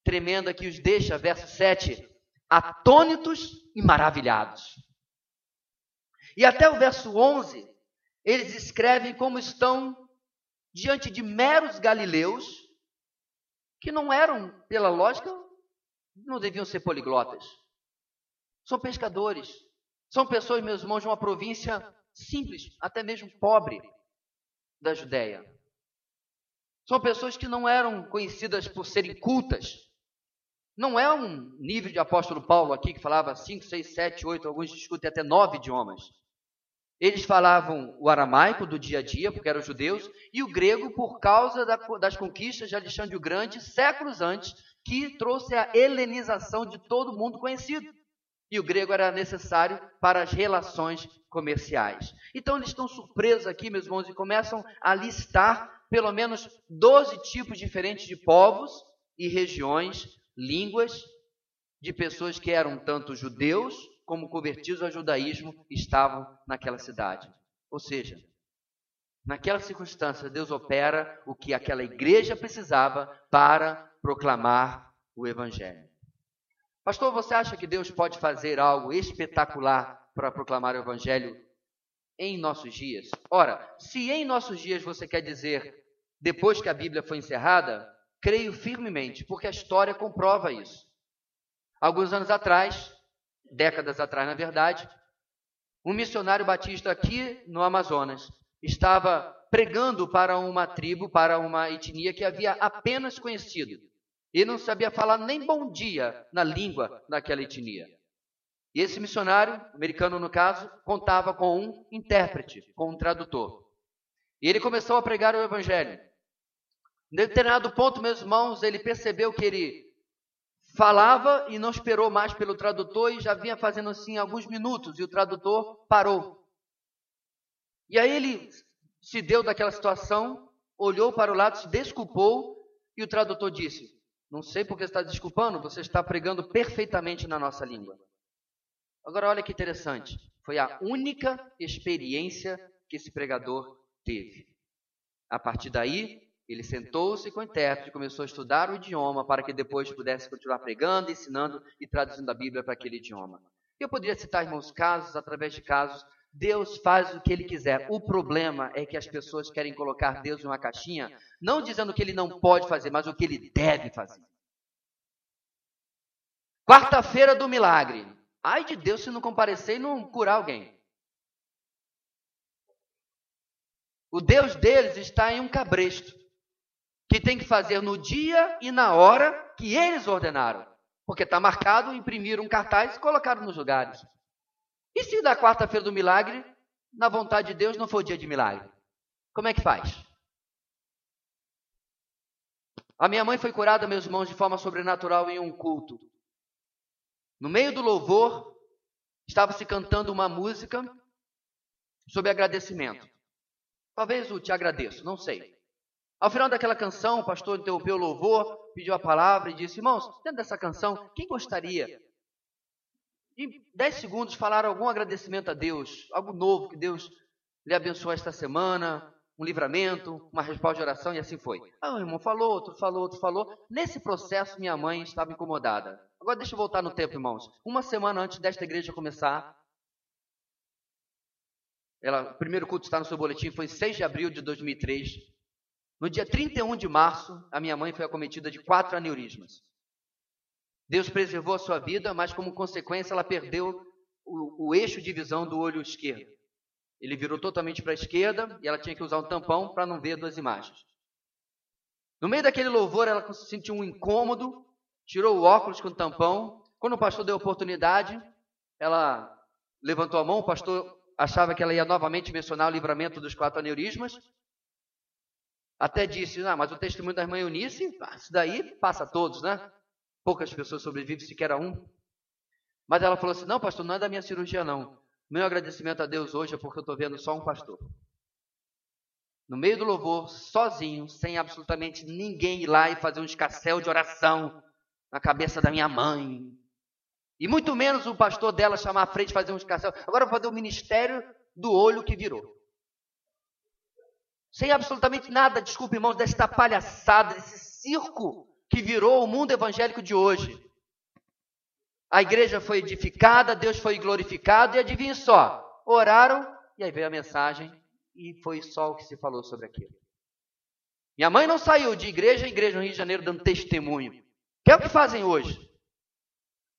tremenda que os deixa, verso 7, atônitos e maravilhados. E até o verso 11, eles escrevem como estão diante de meros galileus que não eram, pela lógica, não deviam ser poliglotas. São pescadores. São pessoas, meus irmãos, de uma província simples, até mesmo pobre da Judéia. São pessoas que não eram conhecidas por serem cultas. Não é um nível de apóstolo Paulo aqui que falava 5, 6, 7, 8, alguns discutem até nove idiomas. Eles falavam o aramaico do dia a dia, porque eram judeus, e o grego por causa da, das conquistas de Alexandre o Grande, séculos antes, que trouxe a helenização de todo mundo conhecido. E o grego era necessário para as relações comerciais. Então eles estão surpresos aqui, meus irmãos, e começam a listar pelo menos 12 tipos diferentes de povos e regiões, línguas, de pessoas que eram tanto judeus como convertidos ao judaísmo estavam naquela cidade. Ou seja, naquela circunstância, Deus opera o que aquela igreja precisava para proclamar o evangelho. Pastor, você acha que Deus pode fazer algo espetacular para proclamar o evangelho em nossos dias? Ora, se em nossos dias você quer dizer depois que a Bíblia foi encerrada, creio firmemente, porque a história comprova isso. Alguns anos atrás, décadas atrás, na verdade, um missionário batista aqui no Amazonas estava pregando para uma tribo, para uma etnia que havia apenas conhecido. E não sabia falar nem bom dia na língua daquela etnia. E esse missionário, americano no caso, contava com um intérprete, com um tradutor. E ele começou a pregar o evangelho. Em determinado ponto, meus irmãos, ele percebeu que ele falava e não esperou mais pelo tradutor e já vinha fazendo assim alguns minutos e o tradutor parou. E aí ele se deu daquela situação, olhou para o lado, se desculpou e o tradutor disse: Não sei porque está desculpando, você está pregando perfeitamente na nossa língua. Agora olha que interessante, foi a única experiência que esse pregador teve. A partir daí, ele sentou-se com o intérprete e começou a estudar o idioma para que depois pudesse continuar pregando, ensinando e traduzindo a Bíblia para aquele idioma. Eu poderia citar, irmãos, casos através de casos. Deus faz o que ele quiser. O problema é que as pessoas querem colocar Deus em uma caixinha, não dizendo que ele não pode fazer, mas o que ele deve fazer. Quarta-feira do milagre. Ai de Deus se não comparecer e não curar alguém. O Deus deles está em um cabresto que tem que fazer no dia e na hora que eles ordenaram. Porque está marcado, imprimiram um cartaz e colocaram nos lugares. E se da quarta-feira do milagre, na vontade de Deus, não for dia de milagre? Como é que faz? A minha mãe foi curada, meus irmãos, de forma sobrenatural em um culto. No meio do louvor, estava se cantando uma música sobre agradecimento. Talvez o te agradeço, não sei. Ao final daquela canção, o pastor interrompeu o louvor, pediu a palavra e disse: Irmãos, dentro dessa canção, quem gostaria em 10 segundos falar algum agradecimento a Deus, algo novo que Deus lhe abençoou esta semana, um livramento, uma resposta de oração, e assim foi. Ah, o irmão falou, outro falou, outro falou. Nesse processo, minha mãe estava incomodada. Agora, deixa eu voltar no tempo, irmãos. Uma semana antes desta igreja começar, ela, o primeiro culto está no seu boletim, foi 6 de abril de 2003. No dia 31 de março, a minha mãe foi acometida de quatro aneurismas. Deus preservou a sua vida, mas como consequência ela perdeu o, o eixo de visão do olho esquerdo. Ele virou totalmente para a esquerda e ela tinha que usar um tampão para não ver duas imagens. No meio daquele louvor, ela sentiu um incômodo, tirou o óculos com o tampão. Quando o pastor deu a oportunidade, ela levantou a mão. O pastor achava que ela ia novamente mencionar o livramento dos quatro aneurismas. Até disse, ah, mas o testemunho da irmã Eunice, isso daí passa a todos, né? Poucas pessoas sobrevivem sequer a um. Mas ela falou assim, não pastor, não é da minha cirurgia não. Meu agradecimento a Deus hoje é porque eu estou vendo só um pastor. No meio do louvor, sozinho, sem absolutamente ninguém ir lá e fazer um escassel de oração na cabeça da minha mãe. E muito menos o pastor dela chamar à frente e fazer um escassel. Agora eu vou fazer o ministério do olho que virou sem absolutamente nada, desculpe irmãos, desta palhaçada, desse circo que virou o mundo evangélico de hoje. A igreja foi edificada, Deus foi glorificado, e adivinhe só, oraram, e aí veio a mensagem, e foi só o que se falou sobre aquilo. Minha mãe não saiu de igreja em igreja no Rio de Janeiro dando testemunho. Que é o que fazem hoje.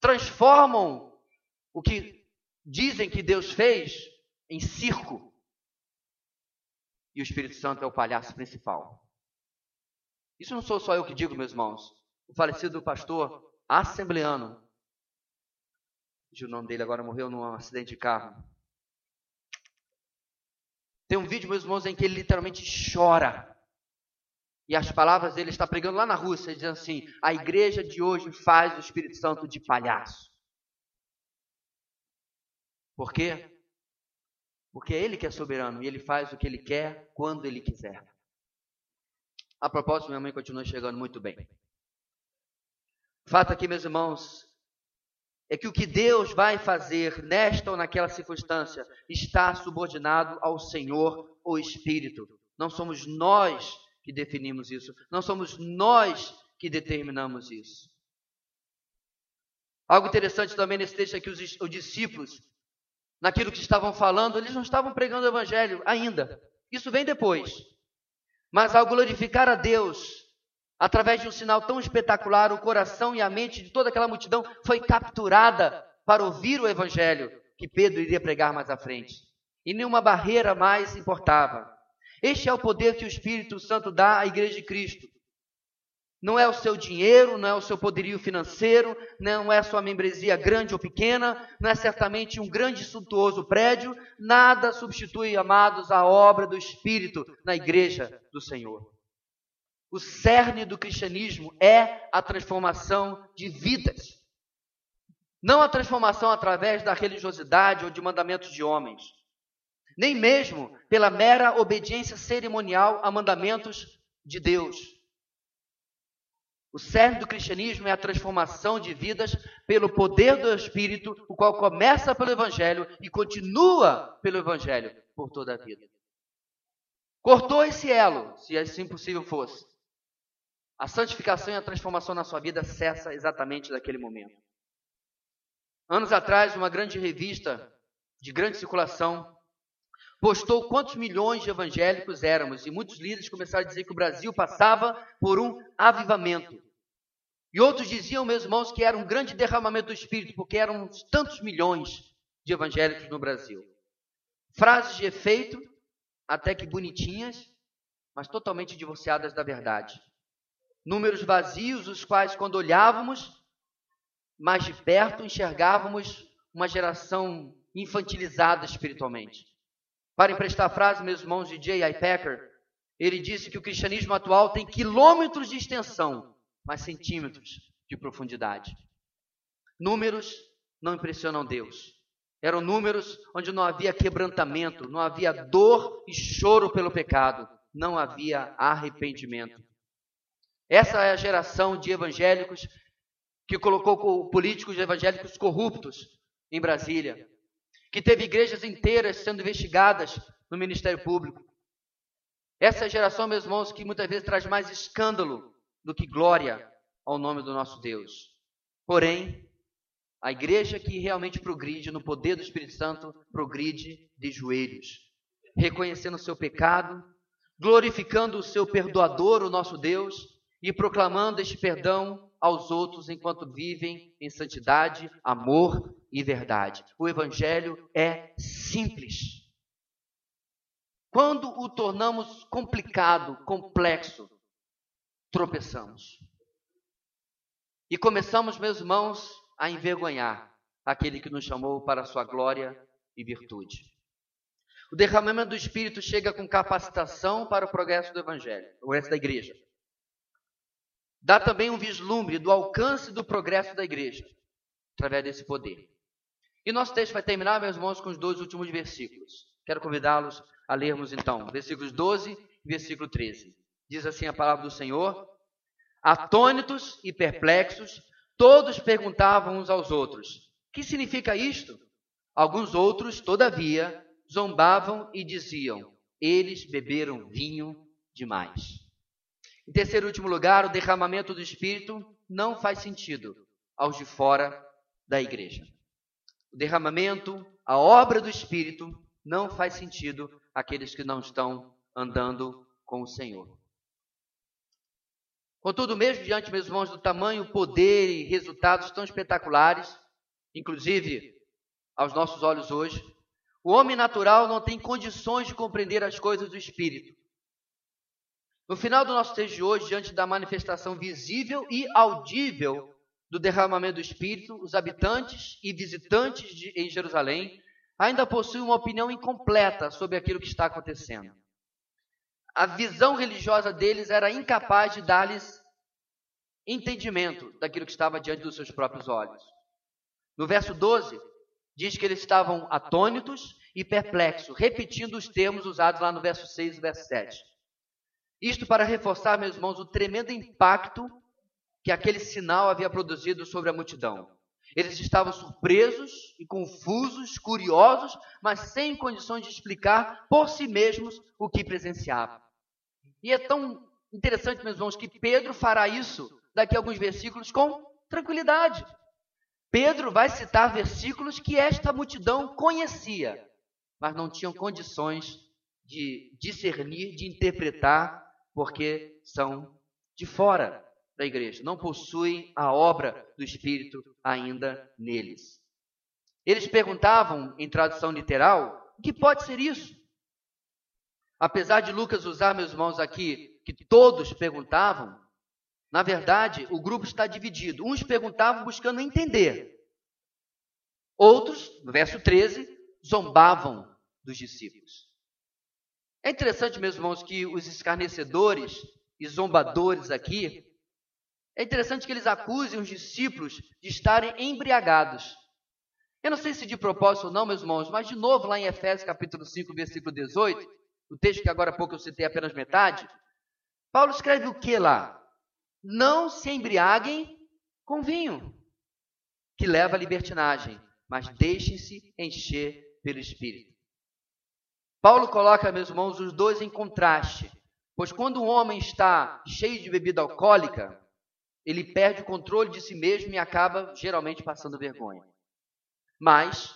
Transformam o que dizem que Deus fez em circo e o Espírito Santo é o palhaço principal. Isso não sou só eu que digo, meus irmãos. O falecido pastor assembleano, o nome dele agora morreu num acidente de carro. Tem um vídeo, meus irmãos, em que ele literalmente chora. E as palavras dele está pregando lá na Rússia, dizendo assim: a igreja de hoje faz o Espírito Santo de palhaço. Por quê? Porque é Ele que é soberano e Ele faz o que Ele quer quando Ele quiser. A propósito, minha mãe continua chegando muito bem. Fato aqui, meus irmãos, é que o que Deus vai fazer nesta ou naquela circunstância está subordinado ao Senhor ou Espírito. Não somos nós que definimos isso, não somos nós que determinamos isso. Algo interessante também nesse texto é que os, os discípulos naquilo que estavam falando, eles não estavam pregando o evangelho ainda. Isso vem depois. Mas ao glorificar a Deus, através de um sinal tão espetacular, o coração e a mente de toda aquela multidão foi capturada para ouvir o evangelho que Pedro iria pregar mais à frente. E nenhuma barreira mais importava. Este é o poder que o Espírito Santo dá à igreja de Cristo. Não é o seu dinheiro, não é o seu poderio financeiro, não é a sua membresia grande ou pequena, não é certamente um grande e suntuoso prédio, nada substitui, amados, a obra do Espírito na igreja do Senhor. O cerne do cristianismo é a transformação de vidas. Não a transformação através da religiosidade ou de mandamentos de homens, nem mesmo pela mera obediência cerimonial a mandamentos de Deus. O cerne do cristianismo é a transformação de vidas pelo poder do Espírito, o qual começa pelo Evangelho e continua pelo Evangelho por toda a vida. Cortou esse elo, se assim possível fosse. A santificação e a transformação na sua vida cessa exatamente naquele momento. Anos atrás, uma grande revista de grande circulação postou quantos milhões de evangélicos éramos, e muitos líderes começaram a dizer que o Brasil passava por um avivamento. E outros diziam, meus irmãos, que era um grande derramamento do Espírito, porque eram tantos milhões de evangélicos no Brasil. Frases de efeito, até que bonitinhas, mas totalmente divorciadas da verdade. Números vazios, os quais, quando olhávamos mais de perto, enxergávamos uma geração infantilizada espiritualmente. Para emprestar a frase, meus irmãos, de J.I. Packer, ele disse que o cristianismo atual tem quilômetros de extensão, mas centímetros de profundidade. Números não impressionam Deus. Eram números onde não havia quebrantamento, não havia dor e choro pelo pecado, não havia arrependimento. Essa é a geração de evangélicos que colocou políticos evangélicos corruptos em Brasília, que teve igrejas inteiras sendo investigadas no Ministério Público. Essa geração, meus irmãos, que muitas vezes traz mais escândalo do que glória ao nome do nosso Deus. Porém, a igreja que realmente progride no poder do Espírito Santo, progride de joelhos, reconhecendo o seu pecado, glorificando o seu perdoador, o nosso Deus, e proclamando este perdão aos outros enquanto vivem em santidade, amor e verdade. O Evangelho é simples. Quando o tornamos complicado, complexo, tropeçamos. E começamos, meus irmãos, a envergonhar aquele que nos chamou para a sua glória e virtude. O derramamento do Espírito chega com capacitação para o progresso do Evangelho, o resto da igreja dá também um vislumbre do alcance do progresso da igreja, através desse poder. E nosso texto vai terminar, meus irmãos, com os dois últimos versículos. Quero convidá-los a lermos então, versículos 12 e versículo 13. Diz assim a palavra do Senhor: Atônitos e perplexos, todos perguntavam uns aos outros: Que significa isto? Alguns outros, todavia, zombavam e diziam: Eles beberam vinho demais. Em terceiro e último lugar, o derramamento do Espírito não faz sentido aos de fora da igreja. O derramamento, a obra do Espírito, não faz sentido àqueles que não estão andando com o Senhor. Contudo, mesmo diante, meus irmãos, do tamanho, poder e resultados tão espetaculares, inclusive aos nossos olhos hoje, o homem natural não tem condições de compreender as coisas do Espírito. No final do nosso texto de hoje, diante da manifestação visível e audível do derramamento do Espírito, os habitantes e visitantes de, em Jerusalém ainda possuem uma opinião incompleta sobre aquilo que está acontecendo. A visão religiosa deles era incapaz de dar-lhes entendimento daquilo que estava diante dos seus próprios olhos. No verso 12, diz que eles estavam atônitos e perplexos, repetindo os termos usados lá no verso 6 e verso 7. Isto para reforçar, meus irmãos, o tremendo impacto que aquele sinal havia produzido sobre a multidão. Eles estavam surpresos e confusos, curiosos, mas sem condições de explicar por si mesmos o que presenciavam. E é tão interessante, meus irmãos, que Pedro fará isso daqui a alguns versículos com tranquilidade. Pedro vai citar versículos que esta multidão conhecia, mas não tinham condições de discernir, de interpretar porque são de fora da igreja, não possuem a obra do Espírito ainda neles. Eles perguntavam, em tradução literal, o que pode ser isso? Apesar de Lucas usar, meus irmãos, aqui, que todos perguntavam, Na verdade, o grupo está dividido. Uns perguntavam buscando entender. Outros, no verso 13, zombavam dos discípulos. É interessante, meus irmãos, que os escarnecedores e zombadores aqui, é interessante que eles acusem os discípulos de estarem embriagados. Eu não sei se de propósito ou não, meus irmãos, mas de novo lá em Efésios capítulo 5, versículo 18, o texto que agora há pouco eu citei apenas metade, Paulo escreve o que lá? Não se embriaguem com vinho, que leva à libertinagem, mas deixem-se encher pelo Espírito. Paulo coloca, meus irmãos, os dois em contraste, pois quando um homem está cheio de bebida alcoólica, ele perde o controle de si mesmo e acaba geralmente passando vergonha. Mas,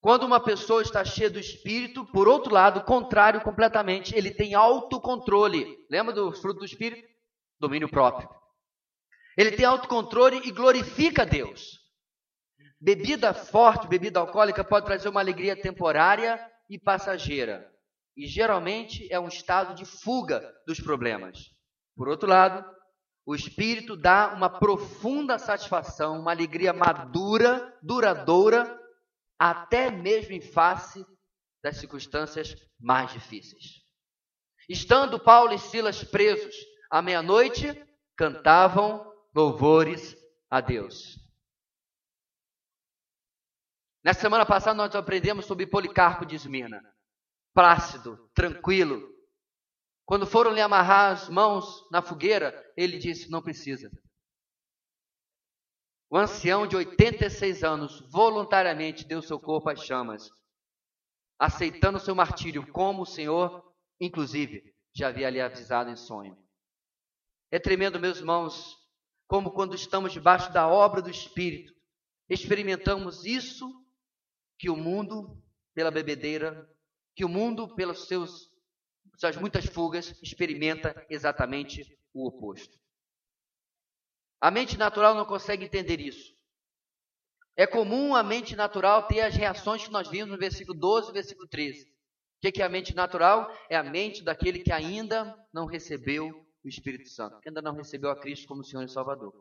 quando uma pessoa está cheia do espírito, por outro lado, contrário completamente, ele tem autocontrole. Lembra do fruto do espírito? Domínio próprio. Ele tem autocontrole e glorifica Deus. Bebida forte, bebida alcoólica pode trazer uma alegria temporária e passageira. E geralmente é um estado de fuga dos problemas. Por outro lado, o espírito dá uma profunda satisfação, uma alegria madura, duradoura, até mesmo em face das circunstâncias mais difíceis. Estando Paulo e Silas presos à meia-noite, cantavam louvores a Deus. Na semana passada nós aprendemos sobre Policarpo de Esmirna. Plácido, tranquilo. Quando foram lhe amarrar as mãos na fogueira, ele disse: Não precisa. O ancião de 86 anos voluntariamente deu seu corpo às chamas, aceitando seu martírio, como o Senhor, inclusive, já havia lhe avisado em sonho. É tremendo, meus irmãos, como quando estamos debaixo da obra do Espírito, experimentamos isso que o mundo, pela bebedeira, que o mundo, pelas seus, suas muitas fugas, experimenta exatamente o oposto. A mente natural não consegue entender isso. É comum a mente natural ter as reações que nós vimos no versículo 12 e versículo 13. O que é a mente natural? É a mente daquele que ainda não recebeu o Espírito Santo, que ainda não recebeu a Cristo como Senhor e Salvador.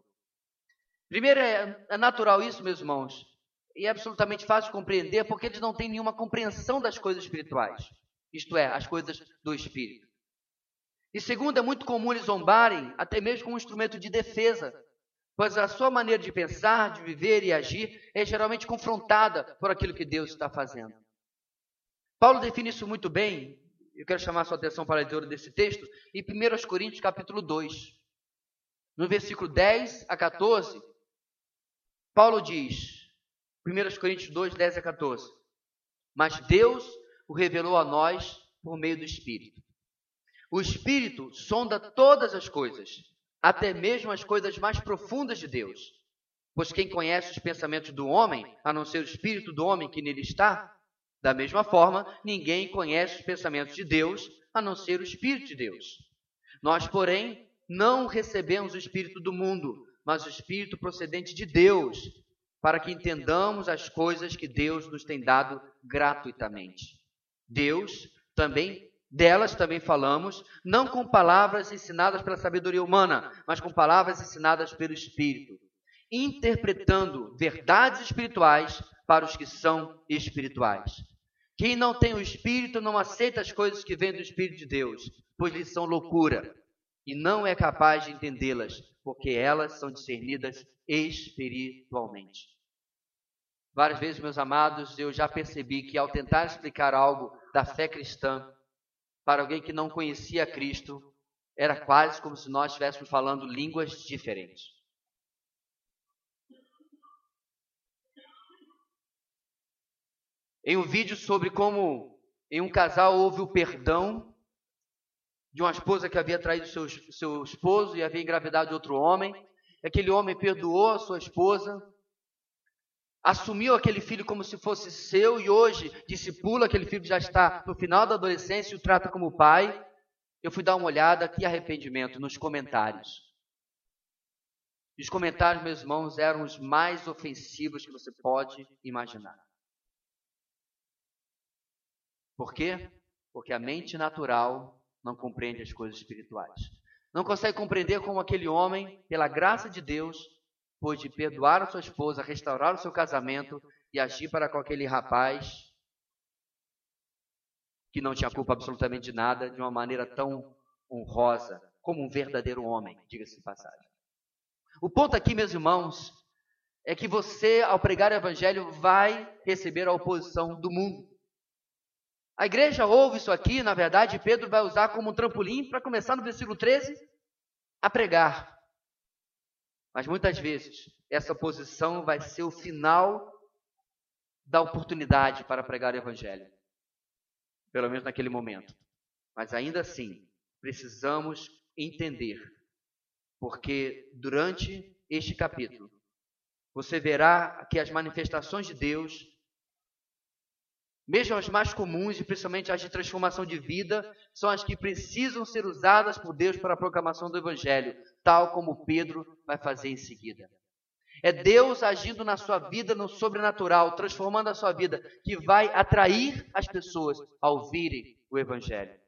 Primeiro, é, é natural isso, meus irmãos, e é absolutamente fácil de compreender porque eles não têm nenhuma compreensão das coisas espirituais, isto é, as coisas do Espírito. E segundo, é muito comum eles zombarem, até mesmo com um instrumento de defesa, pois a sua maneira de pensar, de viver e agir é geralmente confrontada por aquilo que Deus está fazendo. Paulo define isso muito bem, eu quero chamar a sua atenção para a leitura desse texto, em 1 Coríntios capítulo 2. No versículo 10 a 14, Paulo diz: 1 Coríntios 2, 10 a 14. Mas Deus o revelou a nós por meio do Espírito. O Espírito sonda todas as coisas, até mesmo as coisas mais profundas de Deus. Pois quem conhece os pensamentos do homem, a não ser o Espírito do homem que nele está? Da mesma forma, ninguém conhece os pensamentos de Deus, a não ser o Espírito de Deus. Nós, porém, não recebemos o Espírito do mundo, mas o Espírito procedente de Deus, para que entendamos as coisas que Deus nos tem dado gratuitamente. Deus também, delas também falamos, não com palavras ensinadas pela sabedoria humana, mas com palavras ensinadas pelo Espírito, interpretando verdades espirituais para os que são espirituais. Quem não tem o Espírito não aceita as coisas que vêm do Espírito de Deus, pois lhes são loucura, e não é capaz de entendê-las, porque elas são discernidas espiritualmente. Várias vezes, meus amados, eu já percebi que ao tentar explicar algo da fé cristã para alguém que não conhecia Cristo, era quase como se nós estivéssemos falando línguas diferentes. Em um vídeo sobre como em um casal houve o perdão de uma esposa que havia traído seu, seu esposo e havia engravidado de outro homem, aquele homem perdoou a sua esposa, assumiu aquele filho como se fosse seu e hoje discipula aquele filho que já está no final da adolescência e o trata como pai. Eu fui dar uma olhada, que arrependimento, nos comentários. E os comentários, meus irmãos, eram os mais ofensivos que você pode imaginar. Por quê? Porque a mente natural não compreende as coisas espirituais. não consegue compreender como aquele homem, pela graça de Deus, pôde perdoar a sua esposa, restaurar o seu casamento e agir para com aquele rapaz que não tinha culpa absolutamente de nada, de uma maneira tão honrosa, como um verdadeiro homem, diga-se de passagem. O ponto aqui, meus irmãos, é que você, ao pregar o evangelho, vai receber a oposição do mundo. A igreja ouve isso aqui, na verdade, Pedro vai usar como um trampolim para começar no versículo 13 a pregar. Mas muitas vezes, essa oposição vai ser o final da oportunidade para pregar o evangelho. Pelo menos naquele momento. Mas ainda assim, precisamos entender, porque durante este capítulo, você verá que as manifestações de Deus, mesmo as mais comuns, e principalmente as de transformação de vida, são as que precisam ser usadas por Deus para a proclamação do Evangelho, tal como Pedro vai fazer em seguida. É Deus agindo na sua vida no sobrenatural, transformando a sua vida, que vai atrair as pessoas a ouvirem o Evangelho.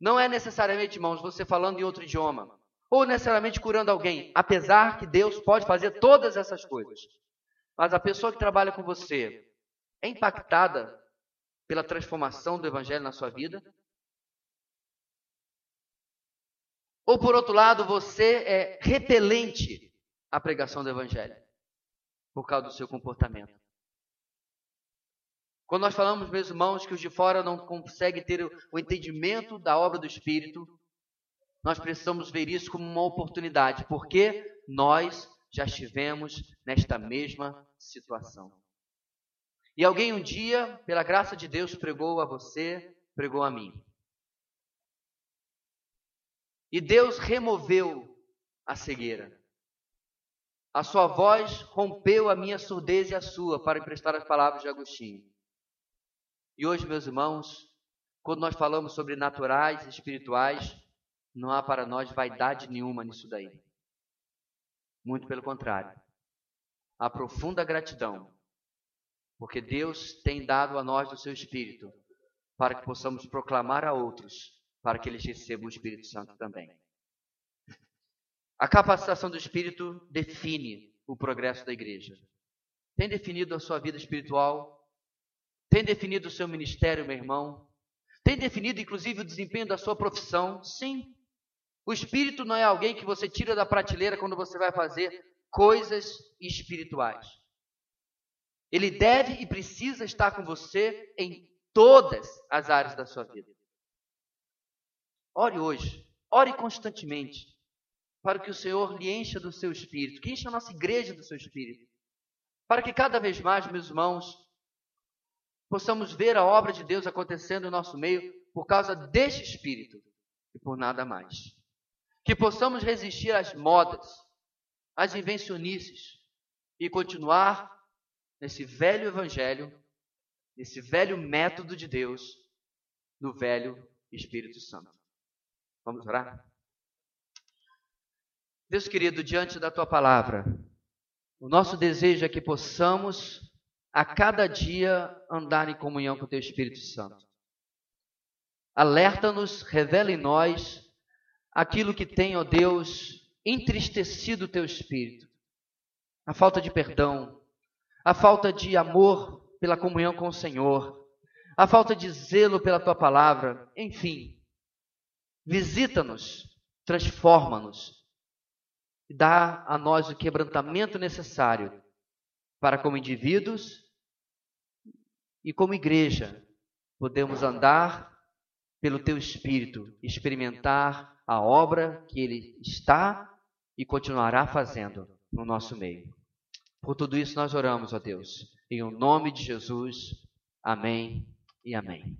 Não é necessariamente, irmãos, você falando em outro idioma, ou necessariamente curando alguém, apesar que Deus pode fazer todas essas coisas. Mas a pessoa que trabalha com você é impactada pela transformação do Evangelho na sua vida? Ou por outro lado, você é repelente a pregação do Evangelho por causa do seu comportamento. Quando nós falamos, meus irmãos, que os de fora não conseguem ter o entendimento da obra do Espírito, nós precisamos ver isso como uma oportunidade, porque nós já estivemos nesta mesma situação. E alguém um dia, pela graça de Deus, pregou a você, pregou a mim. E Deus removeu a cegueira. A sua voz rompeu a minha surdez e a sua para emprestar as palavras de Agostinho. E hoje, meus irmãos, quando nós falamos sobre naturais e espirituais, não há para nós vaidade nenhuma nisso daí. Muito pelo contrário. Há profunda gratidão, porque Deus tem dado a nós o seu Espírito, para que possamos proclamar a outros, para que eles recebam o Espírito Santo também. A capacitação do Espírito define o progresso da igreja. Tem definido a sua vida espiritual? Tem definido o seu ministério, meu irmão? Tem definido, inclusive, o desempenho da sua profissão? Sim. O Espírito não é alguém que você tira da prateleira quando você vai fazer coisas espirituais. Ele deve e precisa estar com você em todas as áreas da sua vida. Ore hoje, ore constantemente para que o Senhor lhe encha do seu espírito, que encha a nossa igreja do seu espírito, para que cada vez mais, meus irmãos, possamos ver a obra de Deus acontecendo no nosso meio por causa deste espírito e por nada mais. Que possamos resistir às modas, às invencionices e continuar nesse velho evangelho, nesse velho método de Deus, no velho Espírito Santo. Vamos orar? Deus querido, diante da tua palavra, o nosso desejo é que possamos a cada dia andar em comunhão com o teu Espírito Santo. Alerta-nos, revela em nós aquilo que tem, ó Deus, entristecido o teu espírito. A falta de perdão, a falta de amor pela comunhão com o Senhor, a falta de zelo pela tua palavra, enfim. Visita-nos, transforma-nos e dá a nós o quebrantamento necessário para, como indivíduos e como igreja, podemos andar pelo Teu Espírito, experimentar a obra que Ele está e continuará fazendo no nosso meio. Por tudo isso nós oramos, ó Deus, em o nome de Jesus. Amém e amém.